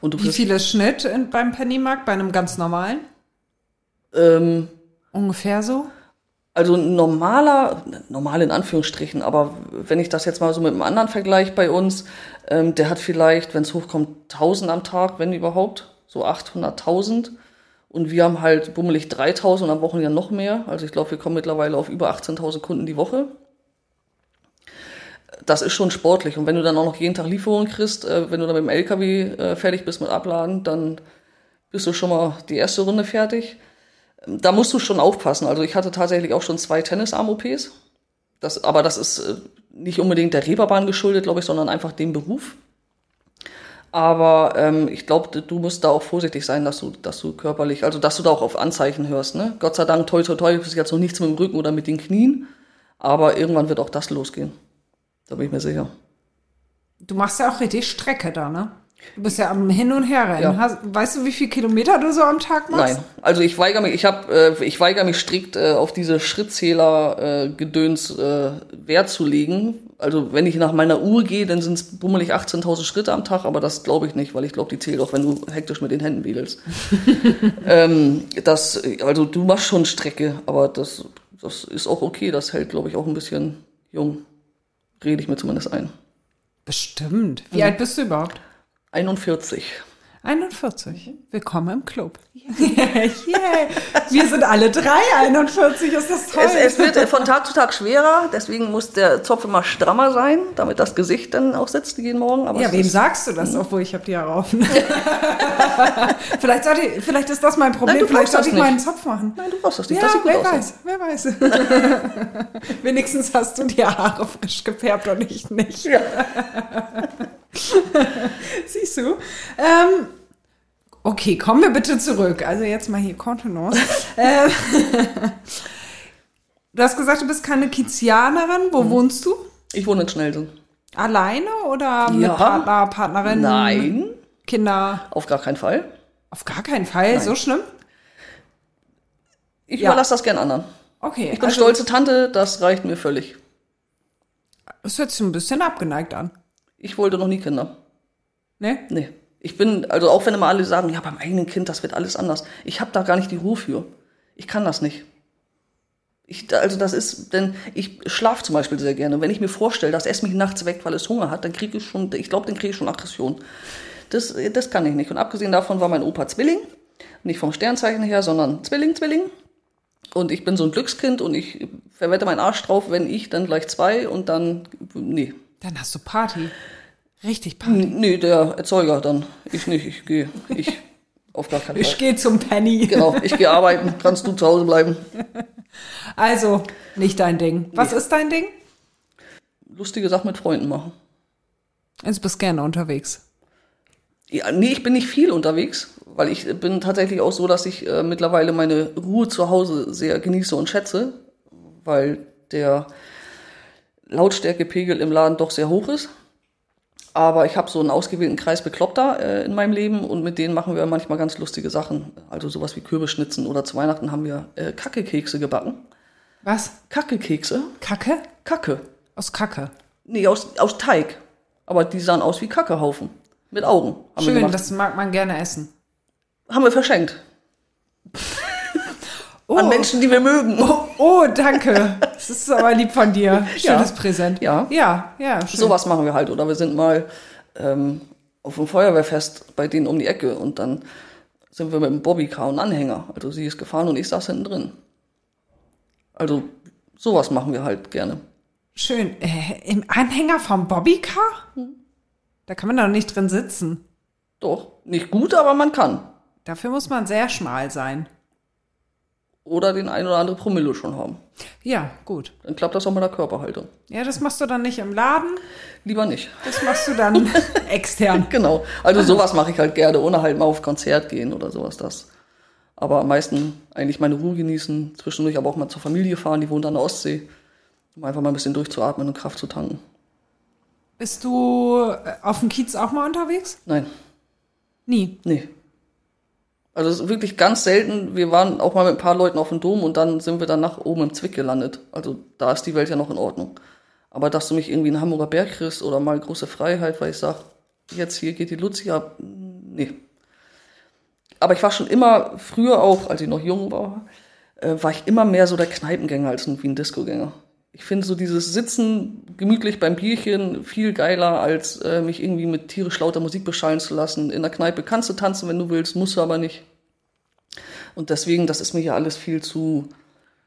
Und Wie viel ist Schnitt in, beim Pennymarkt, bei einem ganz normalen? Ähm, Ungefähr so? Also normaler, normal in Anführungsstrichen, aber wenn ich das jetzt mal so mit einem anderen vergleiche bei uns, ähm, der hat vielleicht, wenn es hochkommt, 1000 am Tag, wenn überhaupt, so 800.000. Und wir haben halt bummelig 3000 und am Wochenende noch mehr. Also ich glaube, wir kommen mittlerweile auf über 18.000 Kunden die Woche. Das ist schon sportlich. Und wenn du dann auch noch jeden Tag Lieferungen kriegst, äh, wenn du dann mit dem LKW äh, fertig bist mit Abladen, dann bist du schon mal die erste Runde fertig. Da musst du schon aufpassen. Also ich hatte tatsächlich auch schon zwei Tennisarm-OPs. Das, aber das ist äh, nicht unbedingt der Reeperbahn geschuldet, glaube ich, sondern einfach dem Beruf. Aber ähm, ich glaube, du musst da auch vorsichtig sein, dass du, dass du körperlich, also dass du da auch auf Anzeichen hörst. Ne? Gott sei Dank, toi toi toi, ist jetzt noch nichts mit dem Rücken oder mit den Knien. Aber irgendwann wird auch das losgehen. Da bin ich mir sicher. Du machst ja auch richtig Strecke da, ne? Du bist ja am Hin und Her rennen. Ja. weißt du, wie viele Kilometer du so am Tag machst? Nein, also ich weigere mich, ich habe, äh, ich weigere mich strikt äh, auf diese Schrittzähler äh, Gedöns äh, Wert zu legen, also wenn ich nach meiner Uhr gehe, dann sind es bummelig 18.000 Schritte am Tag, aber das glaube ich nicht, weil ich glaube, die zählt auch, wenn du hektisch mit den Händen wedelst. [laughs] ähm, das, also du machst schon Strecke, aber das, das ist auch okay. Das hält, glaube ich, auch ein bisschen jung. Rede ich mir zumindest ein. Bestimmt. Wie alt bist du überhaupt? 41. 41. Willkommen im Club. Yeah. [laughs] Wir sind alle drei 41, ist das toll. Es, es wird von Tag zu Tag schwerer, deswegen muss der Zopf immer strammer sein, damit das Gesicht dann auch sitzt jeden Morgen. Aber ja, wem ist- sagst du das, obwohl ich habe die Haare offen. [laughs] vielleicht, sollte ich, vielleicht ist das mein Problem, Nein, du vielleicht sollte ich meinen nicht. Zopf machen. Nein, du brauchst das nicht. Ja, das sieht gut wer aus. weiß, wer weiß. [laughs] Wenigstens hast du die Haare frisch gefärbt und ich nicht. Ja. [laughs] Siehst du? Ähm, okay, kommen wir bitte zurück. Also jetzt mal hier Kontenance. [laughs] ähm, [laughs] du hast gesagt, du bist keine Kizianerin. Wo Mhm. wohnst du? Ich wohne in Schnelsen. Alleine oder mit Ja. Partner, Partnerin? Nein, Kinder? auf gar keinen Fall. Auf gar keinen Fall. So schlimm? Ich Ja. überlasse das gern anderen. Okay. Ich bin also, stolze Tante, das reicht mir völlig. Das hört sich ein bisschen abgeneigt an. Ich wollte noch nie Kinder. Ne? Nee. Ich bin, also auch wenn immer alle sagen, ja, beim eigenen Kind, das wird alles anders. Ich habe da gar nicht die Ruhe für. Ich kann das nicht. Ich, also das ist, denn ich schlafe zum Beispiel sehr gerne. Wenn ich mir vorstelle, dass es mich nachts weckt, weil es Hunger hat, dann kriege ich schon, ich glaube, dann kriege ich schon Aggression. Das, das kann ich nicht. Und abgesehen davon war mein Opa Zwilling. Nicht vom Sternzeichen her, sondern Zwilling, Zwilling. Und ich bin so ein Glückskind und ich verwette meinen Arsch drauf, wenn ich dann gleich zwei und dann, nee. Dann hast du Party. Richtig Party. Nee, der Erzeuger dann. Ich nicht, ich gehe. Ich auf gar keinen Fall. Ich gehe zum Penny. Genau, ich gehe arbeiten, kannst du zu Hause bleiben. [laughs] Also, nicht dein Ding. Was ist dein Ding? Lustige Sachen mit Freunden machen. Jetzt bist gerne unterwegs. Ja, nee, ich bin nicht viel unterwegs, weil ich bin tatsächlich auch so, dass ich äh, mittlerweile meine Ruhe zu Hause sehr genieße und schätze, weil der Lautstärkepegel im Laden doch sehr hoch ist. Aber ich habe so einen ausgewählten Kreis Bekloppter äh, in meinem Leben und mit denen machen wir manchmal ganz lustige Sachen. Also sowas wie Kürbisschnitzen oder zu Weihnachten haben wir äh, Kackekekse gebacken. Was? Kackekekse? Kacke? Kacke. Aus Kacke. Nee, aus, aus Teig. Aber die sahen aus wie Kackehaufen. Mit Augen. Schön, das mag man gerne essen. haben wir verschenkt. [laughs] Oh, An Menschen, die wir mögen. oh, oh, danke. [laughs] Das ist aber lieb von dir. [laughs] Schönes Ja. Präsent. Ja. Ja, ja. Schön. Sowas machen wir halt. Oder wir sind mal ähm, auf dem Feuerwehrfest bei denen um die Ecke und dann sind wir mit dem Bobbycar und Anhänger. Also sie ist gefahren und ich saß hinten drin. Also sowas machen wir halt gerne. Schön. Äh, Im Anhänger vom Bobbycar? Da kann man doch nicht drin sitzen. Doch, nicht gut, aber man kann. Dafür muss man sehr schmal sein. Oder den ein oder andere Promille schon haben. Ja, gut. Dann klappt das auch mit der Körperhaltung. Ja, das machst du dann nicht im Laden, Lieber nicht. das machst du dann [laughs] extern. Genau. Also sowas mache ich halt gerne, ohne halt mal auf Konzert gehen oder sowas das. Aber am meisten eigentlich meine Ruhe genießen, zwischendurch aber auch mal zur Familie fahren, die wohnt an der Ostsee, um einfach mal ein bisschen durchzuatmen und Kraft zu tanken. Bist du äh, auf dem Kiez auch mal unterwegs? Nein, Nie. nee. Also wirklich ganz selten. Wir waren auch mal mit ein paar Leuten auf dem Dom und dann sind wir dann nach oben im Zwick gelandet. Also da ist die Welt ja noch in Ordnung. Aber dass du mich irgendwie in Hamburger Berg kriegst oder mal große Freiheit, weil ich sag, jetzt hier geht die Luzi ab, nee. Aber ich war schon immer, früher auch, als ich noch jung war, äh, war ich immer mehr so der Kneipengänger als ein, wie ein Discogänger. Ich finde so dieses Sitzen gemütlich beim Bierchen viel geiler, als äh, mich irgendwie mit tierisch lauter Musik beschallen zu lassen. In der Kneipe kannst du tanzen, wenn du willst, musst du aber nicht. Und deswegen, das ist mir hier alles viel zu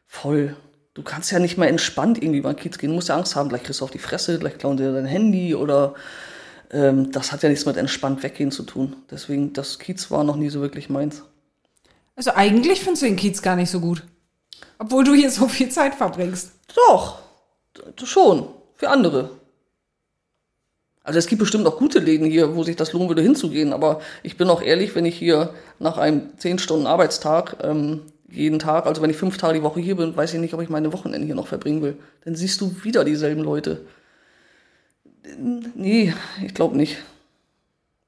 voll. Du kannst ja nicht mal entspannt irgendwie den Kiez gehen. Du musst ja Angst haben, gleich kriegst du auf die Fresse, gleich klauen dir dein Handy oder ähm, das hat ja nichts mit entspannt weggehen zu tun. Deswegen, das Kiez war noch nie so wirklich meins. Also eigentlich findest du den Kiez gar nicht so gut. Obwohl du hier so viel Zeit verbringst. Doch, schon, für andere. Also es gibt bestimmt auch gute Läden hier, wo sich das lohnen würde hinzugehen, aber ich bin auch ehrlich, wenn ich hier nach einem 10 Stunden Arbeitstag ähm, jeden Tag, also wenn ich fünf Tage die Woche hier bin, weiß ich nicht, ob ich meine Wochenende hier noch verbringen will. Dann siehst du wieder dieselben Leute. Nee, ich glaube nicht.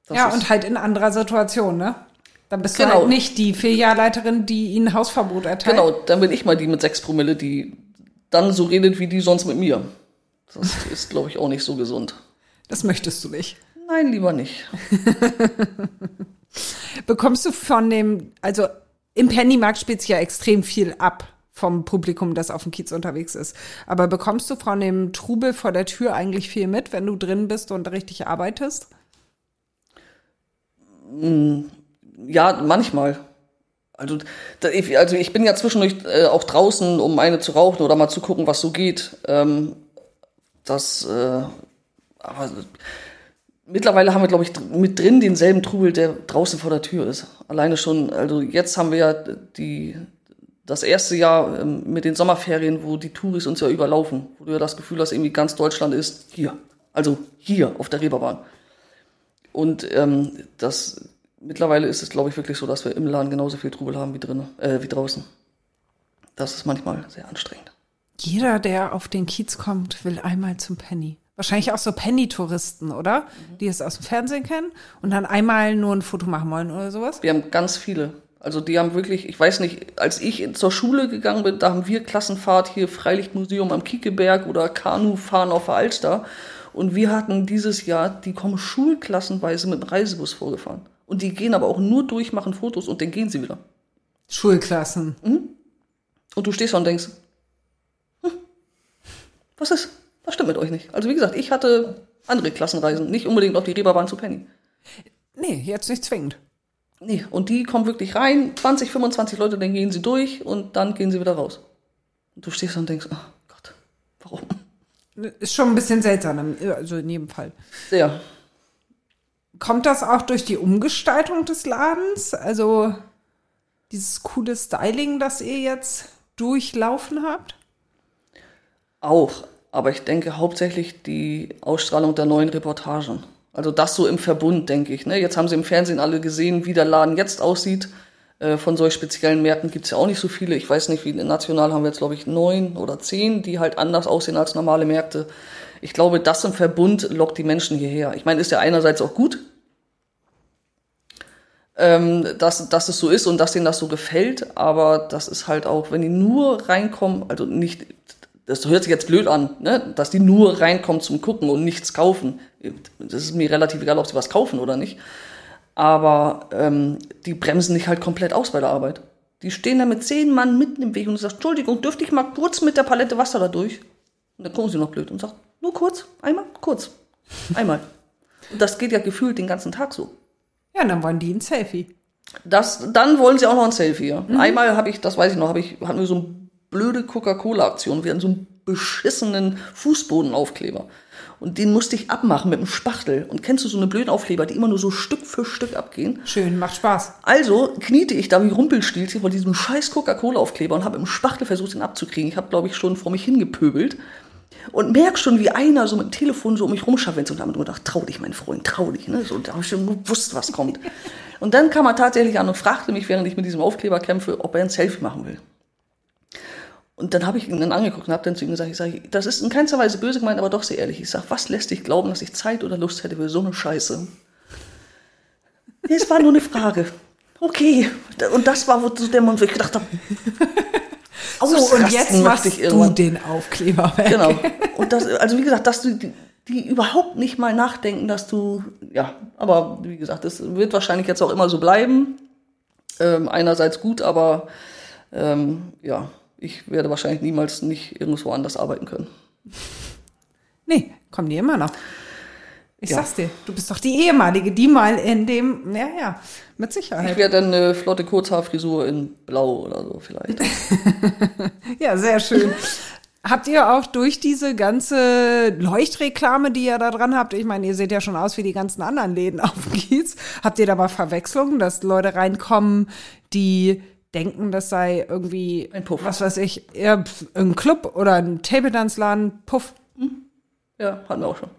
Das ja, und halt in anderer Situation, ne? Dann bist du Genau. halt nicht die Filialleiterin, die ihnen Hausverbot erteilt. Genau, dann bin ich mal die mit sechs Promille, die dann so redet wie die sonst mit mir. Das [laughs] ist, glaube ich, auch nicht so gesund. Das möchtest du nicht. Nein, lieber nicht. [laughs] Bekommst du von dem, also im Pennymarkt spielt sich ja extrem viel ab vom Publikum, das auf dem Kiez unterwegs ist. Aber bekommst du von dem Trubel vor der Tür eigentlich viel mit, wenn du drin bist und richtig arbeitest? Ja, manchmal. Also, da, ich- also ich bin ja zwischendurch äh, auch draußen, um eine zu rauchen oder mal zu gucken, was so geht. Ähm, das, äh, aber mittlerweile haben wir, glaube ich, mit drin denselben Trubel, der draußen vor der Tür ist. Alleine schon, also jetzt haben wir ja die, das erste Jahr ähm, mit den Sommerferien, wo die Touris uns ja überlaufen, wo du ja das Gefühl hast, irgendwie ganz Deutschland ist hier. Also hier auf der Reeperbahn. Und ähm, das mittlerweile ist es, glaube ich, wirklich so, dass wir im Laden genauso viel Trubel haben wie drinnen, äh, wie draußen. Das ist manchmal sehr anstrengend. Jeder, der auf den Kiez kommt, will einmal zum Penny. Wahrscheinlich auch so Penny-Touristen, oder? Die es aus dem Fernsehen kennen und dann einmal nur ein Foto machen wollen oder sowas. Wir haben ganz viele. Also die haben wirklich, ich weiß nicht, als ich zur Schule gegangen bin, da haben wir Klassenfahrt hier Freilichtmuseum am Kiekeberg oder Kanufahren auf der Alster. Und wir hatten dieses Jahr, die kommen schulklassenweise mit dem Reisebus vorgefahren. Und die gehen aber auch nur durch, machen Fotos und dann gehen sie wieder. Schulklassen. Und du stehst da und denkst, hm, was ist? Was stimmt mit euch nicht? Also wie gesagt, ich hatte andere Klassenreisen, nicht unbedingt auf die Reeperbahn zu Penny. Nee, jetzt nicht zwingend. Nee, und die kommen wirklich rein, 20, 25 Leute, dann gehen sie durch und dann gehen sie wieder raus. Und du stehst da und denkst, oh Gott, warum? Ist schon ein bisschen seltsam, also in jedem Fall. Sehr. Kommt das auch durch die Umgestaltung des Ladens? Also dieses coole Styling, das ihr jetzt durchlaufen habt? Auch. Aber ich denke hauptsächlich die Ausstrahlung der neuen Reportagen. Also das so im Verbund, denke ich. Ne? Jetzt haben sie im Fernsehen alle gesehen, wie der Laden jetzt aussieht. Äh, Von solch speziellen Märkten gibt's ja auch nicht so viele. Ich weiß nicht, wie national haben wir jetzt, glaube ich, neun oder zehn, die halt anders aussehen als normale Märkte. Ich glaube, das im Verbund lockt die Menschen hierher. Ich meine, ist ja einerseits auch gut, ähm, dass, dass es so ist und dass denen das so gefällt, aber das ist halt auch, wenn die nur reinkommen, also nicht, das hört sich jetzt blöd an, ne? dass die nur reinkommen zum Gucken und nichts kaufen. Das ist mir relativ egal, ob sie was kaufen oder nicht. Aber ähm, die bremsen nicht halt komplett aus bei der Arbeit. Die stehen da mit zehn Mann mitten im Weg und sagen, Entschuldigung, dürfte ich mal kurz mit der Palette Wasser da durch? Und dann gucken sie noch blöd und sagen, nur kurz, einmal, kurz, einmal. Und das geht ja gefühlt den ganzen Tag so. Ja, dann wollen die ein Selfie. Das, dann wollen sie auch noch ein Selfie. Ja. Einmal habe ich, das weiß ich noch, habe ich, hatten wir so eine blöde Coca-Cola-Aktion. Wir hatten so einen beschissenen Fußbodenaufkleber. Und den musste ich abmachen mit einem Spachtel. Und kennst du so eine blöden Aufkleber, die immer nur so Stück für Stück abgehen? Schön, macht Spaß. Also kniete ich da wie Rumpelstilzchen vor diesem scheiß Coca-Cola-Aufkleber und habe im Spachtel versucht, ihn abzukriegen. Ich habe, glaube ich, schon vor mich hingepöbelt. Und merk schon, wie einer so mit dem Telefon so um mich rumscharwenzelt und damit gedacht, trau dich, mein Freund, trau dich. Ne? So, da habe ich schon gewusst, was kommt. [laughs] Und dann kam er tatsächlich an und fragte mich, während ich mit diesem Aufkleber kämpfe, ob er ein Selfie machen will. Und dann habe ich ihn dann angeguckt und habe dann zu ihm gesagt, ich sage, das ist in keinster Weise böse gemeint, aber doch sehr ehrlich. Ich sage, was lässt dich glauben, dass ich Zeit oder Lust hätte für so eine Scheiße? Es war nur eine Frage. Okay. Und das war wo der Moment, wo ich gedacht habe, So, und jetzt machst ich du den Aufkleber weg. Genau. [laughs] Und das, also wie gesagt, dass du die, die überhaupt nicht mal nachdenken, dass du, ja, aber wie gesagt, das wird wahrscheinlich jetzt auch immer so bleiben. Ähm, einerseits gut, aber ähm, ja, ich werde wahrscheinlich niemals nicht irgendwo anders arbeiten können. Nee, kommen die immer noch. Ich Ja. sag's dir, du bist doch die ehemalige, die mal in dem, ja, ja, mit Ich Sicherheit. werde dann eine flotte Kurzhaarfrisur in Blau oder so vielleicht. [laughs] Ja, sehr schön. Habt ihr auch durch diese ganze Leuchtreklame, die ihr da dran habt, ich meine, ihr seht ja schon aus wie die ganzen anderen Läden auf dem Kiez, habt ihr da mal Verwechslungen, dass Leute reinkommen, die denken, das sei irgendwie, Ein Puff. was weiß ich, ein Club oder ein Table-Dance-Laden, Puff. Ja, hatten wir auch schon.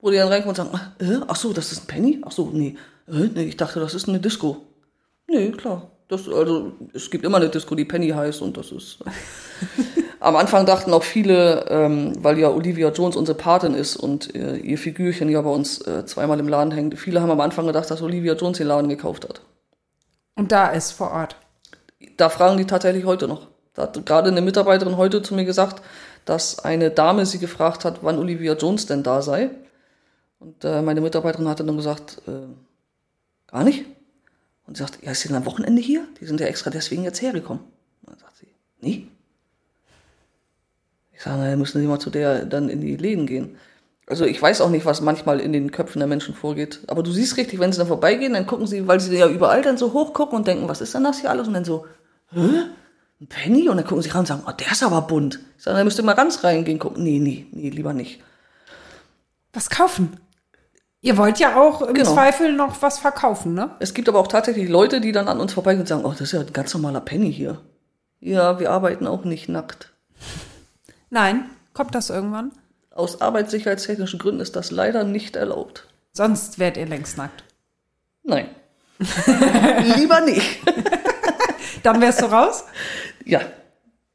Wo die dann reinkommen und sagen, äh, ach so, das ist ein Penny? Ach so, nee. Äh, nee, ich dachte, das ist eine Disco. Nee, klar. Das, also, es gibt immer eine Disco, die Penny heißt und das ist. [laughs] Am Anfang dachten auch viele, ähm, weil ja Olivia Jones unsere Patin ist und äh, ihr Figürchen ja bei uns äh, zweimal im Laden hängt, viele haben am Anfang gedacht, dass Olivia Jones den Laden gekauft hat. Und da ist vor Ort. Da fragen die tatsächlich heute noch. Da hat gerade eine Mitarbeiterin heute zu mir gesagt, dass eine Dame sie gefragt hat, wann Olivia Jones denn da sei. Und äh, meine Mitarbeiterin hatte dann gesagt, äh, gar nicht. Und sie sagt, ja, ist sie denn am Wochenende hier? Die sind ja extra deswegen jetzt hergekommen. Und dann sagt sie, Nee. Ich sage, naja, müssen Sie mal zu der dann in die Läden gehen. Also ich weiß auch nicht, was manchmal in den Köpfen der Menschen vorgeht. Aber du siehst richtig, wenn sie dann vorbeigehen, dann gucken sie, weil sie ja überall dann so hochgucken und denken, was ist denn das hier alles? Und dann so, hä? Ein Penny? Und dann gucken sie ran und sagen, oh, der ist aber bunt. Ich sage, dann müsst ihr mal ganz reingehen gucken. Nee, nee, nee, lieber nicht. Was kaufen? Ihr wollt ja auch im Genau. Zweifel noch was verkaufen, ne? Es gibt aber auch tatsächlich Leute, die dann an uns vorbeigehen und sagen, oh, das ist ja ein ganz normaler Penny hier. Ja, wir arbeiten auch nicht nackt. Nein. Kommt das irgendwann? Aus arbeitssicherheitstechnischen Gründen ist das leider nicht erlaubt. Sonst wärt ihr längst nackt. Nein. [laughs] Lieber nicht. [laughs] Dann wärst du raus? Ja,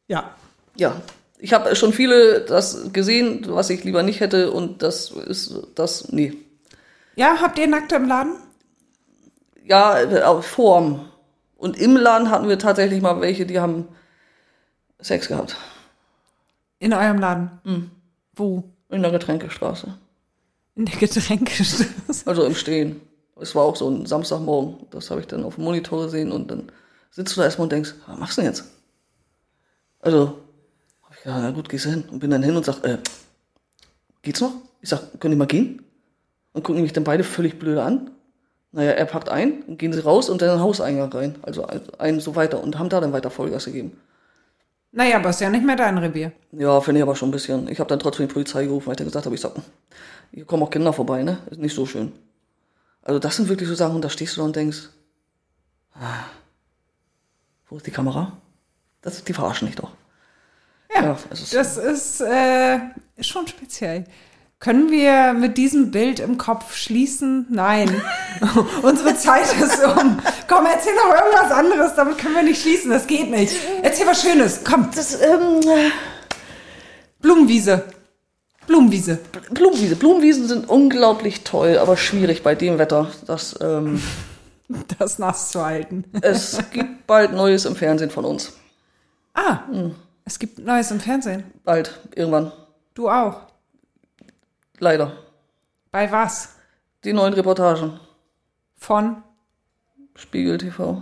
Ja. ja. Ich habe schon viele das gesehen, was ich lieber nicht hätte und das ist das, nee. Ja, habt ihr Nackte im Laden? Ja, äh, Form. Und im Laden hatten wir tatsächlich mal welche, die haben Sex gehabt. In eurem Laden? Wo? In der Getränkestraße. In der Getränkestraße. Also im Stehen. Es war auch so ein Samstagmorgen. Das habe ich dann auf dem Monitor gesehen und dann sitzt du da erstmal und denkst, was machst du denn jetzt? Also, hab ich gedacht, na gut, gehst du hin. Und bin dann hin und sag, äh, geht's noch? Ich sag, können die mal gehen? Und gucken mich dann beide völlig blöde an. Naja, er packt ein, dann gehen sie raus und dann in den Hauseingang rein. Also einen so weiter und haben da dann weiter Vollgas gegeben. Naja, aber ist ja nicht mehr dein Revier. Ja, finde ich aber schon ein bisschen. Ich habe dann trotzdem die Polizei gerufen, weil ich dann gesagt habe, ich sag, hier kommen auch Kinder vorbei, ne? Ist nicht so schön. Also das sind wirklich so Sachen, und da stehst du da und denkst, ah, wo ist die Kamera? Das, die verarschen dich doch. Ja, Ja, es ist- das ist, äh, ist schon speziell. Können wir mit diesem Bild im Kopf schließen? Nein. [laughs] Unsere Zeit ist um. Komm, erzähl noch irgendwas anderes, damit können wir nicht schließen. Das geht nicht. Erzähl was Schönes. Komm, Das, ähm, Blumenwiese. Blumenwiese. Blumenwiese. Blumenwiesen sind unglaublich toll, aber schwierig bei dem Wetter. Das, ähm, [laughs] Das nass zu halten. es gibt bald Neues im Fernsehen von uns. Ah, es gibt Neues im Fernsehen. Bald, irgendwann. Du auch. Leider. Bei was? Die neuen Reportagen. Von? Spiegel TV.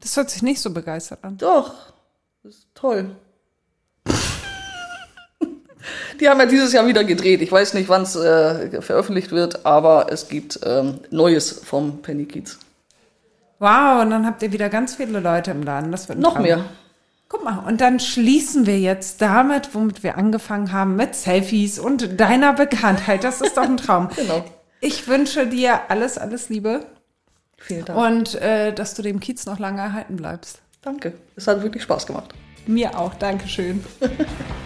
Das hört sich nicht so begeistert an. Doch, das ist toll. [laughs] Die haben ja dieses Jahr wieder gedreht. Ich weiß nicht, wann es äh, veröffentlicht wird, aber es gibt ähm, Neues vom Penny Kiez. Wow, und dann habt ihr wieder ganz viele Leute im Laden. Das wird Noch Traum. mehr. Guck mal, und dann schließen wir jetzt damit, womit wir angefangen haben, mit Selfies und deiner Bekanntheit. Das ist doch ein Traum. [laughs] Genau. Ich wünsche dir alles, alles Liebe Vielen Dank. und äh, dass du dem Kiez noch lange erhalten bleibst. Danke. Es hat wirklich Spaß gemacht. Mir auch, Dankeschön. [laughs]